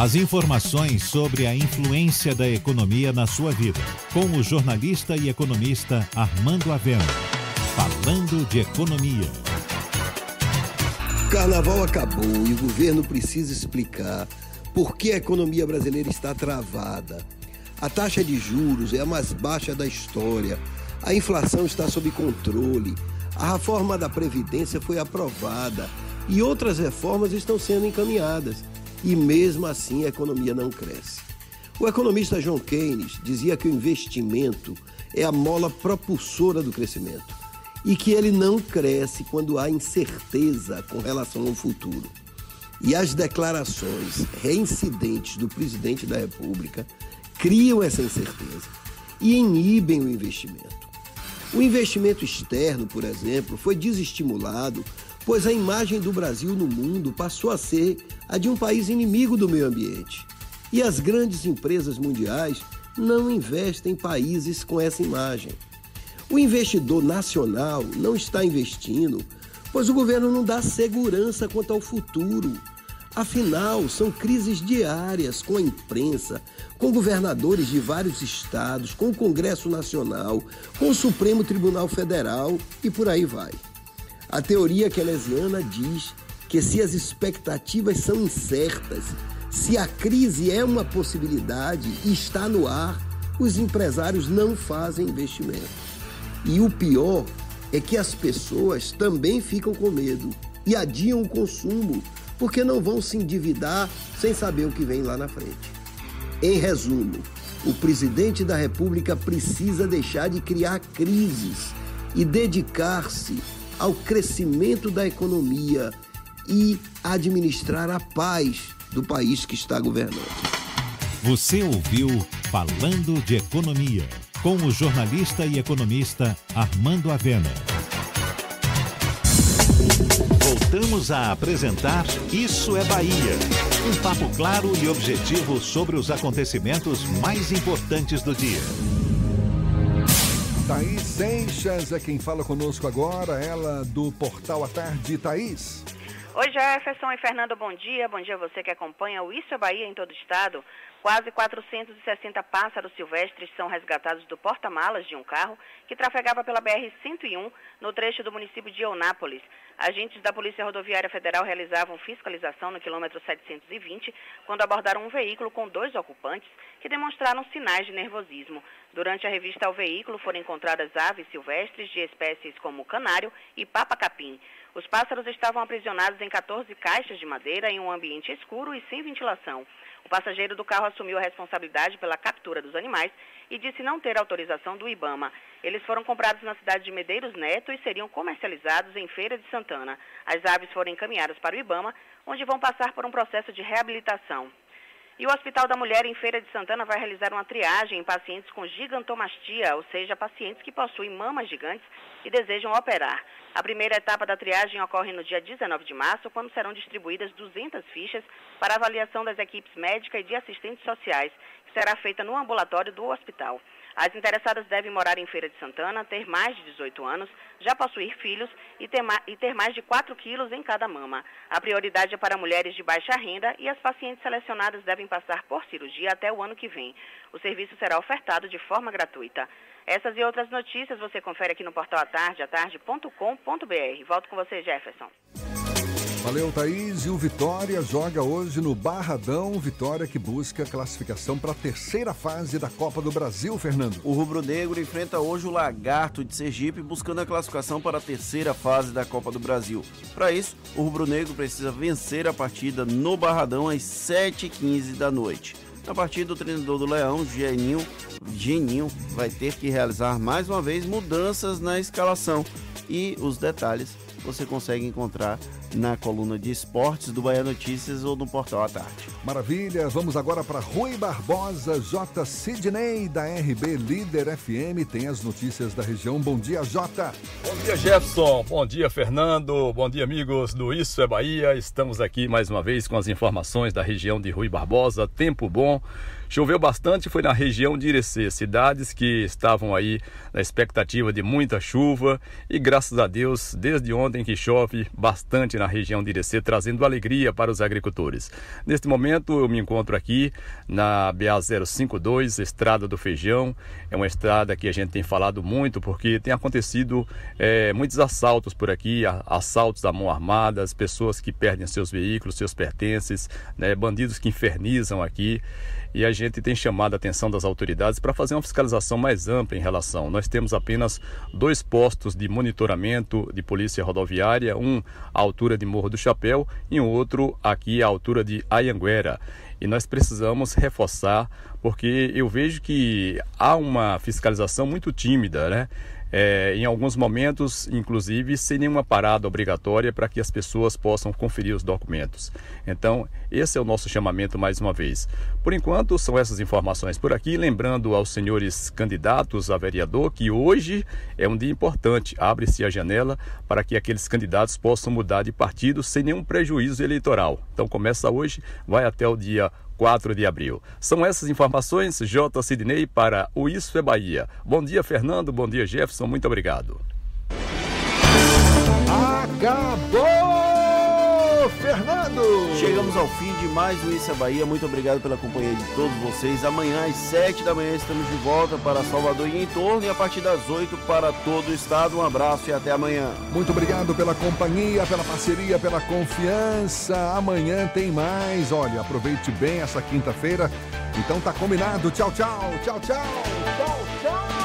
As informações sobre a influência da economia na sua vida, com o jornalista e economista Armando Avena. Falando de economia. Carnaval acabou e o governo precisa explicar por que a economia brasileira está travada. A taxa de juros é a mais baixa da história. A inflação está sob controle. A reforma da Previdência foi aprovada e outras reformas estão sendo encaminhadas e mesmo assim a economia não cresce. O economista John Keynes dizia que o investimento é a mola propulsora do crescimento e que ele não cresce quando há incerteza com relação ao futuro. E as declarações reincidentes do presidente da República criam essa incerteza e inibem o investimento. O investimento externo, por exemplo, foi desestimulado pois a imagem do Brasil no mundo passou a ser a de um país inimigo do meio ambiente. E as grandes empresas mundiais não investem em países com essa imagem. O investidor nacional não está investindo, pois o governo não dá segurança quanto ao futuro. Afinal, são crises diárias com a imprensa, com governadores de vários estados, com o Congresso Nacional, com o Supremo Tribunal Federal e por aí vai. A teoria keynesiana diz que se as expectativas são incertas, se a crise é uma possibilidade e está no ar, os empresários não fazem investimento. E o pior é que as pessoas também ficam com medo e adiam o consumo porque não vão se endividar sem saber o que vem lá na frente. Em resumo, o presidente da República precisa deixar de criar crises e dedicar-se ao crescimento da economia e administrar a paz do país que está governando. Você ouviu Falando de Economia, com o jornalista e economista Armando Avena. Voltamos a apresentar Isso é Bahia. Um papo claro e objetivo sobre os acontecimentos mais importantes do dia. Thaís Seixas é quem fala conosco agora, ela do Portal à Tarde. Thaís. Oi, Jefferson e Fernando, bom dia. Bom dia a você que acompanha o Isso é Bahia em todo o estado. Quase 460 pássaros silvestres são resgatados do porta-malas de um carro que trafegava pela BR-101 no trecho do município de Eunápolis. Agentes da Polícia Rodoviária Federal realizavam fiscalização no quilômetro 720 quando abordaram um veículo com dois ocupantes que demonstraram sinais de nervosismo. Durante a revista ao veículo foram encontradas aves silvestres de espécies como canário e papa-capim. Os pássaros estavam aprisionados em 14 caixas de madeira em um ambiente escuro e sem ventilação. O passageiro do carro assumiu a responsabilidade pela captura dos animais e disse não ter autorização do IBAMA. Eles foram comprados na cidade de Medeiros Neto e seriam comercializados em Feira de Santana. As aves foram encaminhadas para o IBAMA, onde vão passar por um processo de reabilitação. E o Hospital da Mulher em Feira de Santana vai realizar uma triagem em pacientes com gigantomastia, ou seja, pacientes que possuem mamas gigantes e desejam operar. A primeira etapa da triagem ocorre no dia 19 de março, quando serão distribuídas 200 fichas para avaliação das equipes médicas e de assistentes sociais, que será feita no ambulatório do hospital. As interessadas devem morar em Feira de Santana, ter mais de 18 anos, já possuir filhos e ter, mais de 4 quilos em cada mama. A prioridade é para mulheres de baixa renda e as pacientes selecionadas devem passar por cirurgia até o ano que vem. O serviço será ofertado de forma gratuita. Essas e outras notícias você confere aqui no portal atarde, atarde.com.br. Volto com você, Jefferson. Valeu, Thaís. E o Vitória joga hoje no Barradão. Vitória que busca classificação para a terceira fase da Copa do Brasil, Fernando. O Rubro Negro enfrenta hoje o Lagarto de Sergipe, buscando a classificação para a terceira fase da Copa do Brasil. Para isso, o Rubro Negro precisa vencer a partida no Barradão às 7h15 da noite. A partida, o treinador do Leão, Geninho, Geninho, vai ter que realizar mais uma vez mudanças na escalação. E os detalhes você consegue encontrar na coluna de esportes do Bahia Notícias ou no portal à tarde. Maravilha, vamos agora para Rui Barbosa, J. Sidney, da RB Líder FM, tem as notícias da região. Bom dia, J. Bom dia, Jefferson. Bom dia, Fernando. Bom dia, amigos do Isso é Bahia. Estamos aqui mais uma vez com as informações da região de Rui Barbosa. Tempo bom. Choveu bastante, foi na região de Irecê, cidades que estavam aí na expectativa de muita chuva e graças a Deus, desde ontem que chove bastante na região de Irecê, trazendo alegria para os agricultores. Neste momento eu me encontro aqui na BA 052, Estrada do Feijão. É uma estrada que a gente tem falado muito porque tem acontecido é, muitos assaltos por aqui, assaltos à mão armada, pessoas que perdem seus veículos, seus pertences, né, bandidos que infernizam aqui e a gente tem chamado a atenção das autoridades para fazer uma fiscalização mais ampla em relação. Nós temos apenas dois postos de monitoramento de polícia rodoviária, um à altura de Morro do Chapéu e um outro aqui à altura de Ayanguera. E nós precisamos reforçar, porque eu vejo que há uma fiscalização muito tímida, né? É, em alguns momentos, inclusive, sem nenhuma parada obrigatória para que as pessoas possam conferir os documentos. Então, esse é o nosso chamamento mais uma vez. Por enquanto, são essas informações por aqui. Lembrando aos senhores candidatos a vereador que hoje é um dia importante. Abre-se a janela para que aqueles candidatos possam mudar de partido sem nenhum prejuízo eleitoral. Então, começa hoje, vai até o dia 4 de abril. São essas informações, J. Sidney, para o Isso é Bahia. Bom dia, Fernando. Bom dia, Jefferson. Muito obrigado. Acabou! Fernando! Chegamos ao fim de mais um Isso é Bahia. Muito obrigado pela companhia de todos vocês. Amanhã às 7 da manhã estamos de volta para Salvador e em torno e a partir das 8 para todo o estado. Um abraço e até amanhã. Muito obrigado pela companhia, pela parceria, pela confiança. Amanhã tem mais. Olha, aproveite bem essa quinta-feira. Então tá combinado. Tchau, tchau. Tchau, tchau. Tchau, tchau.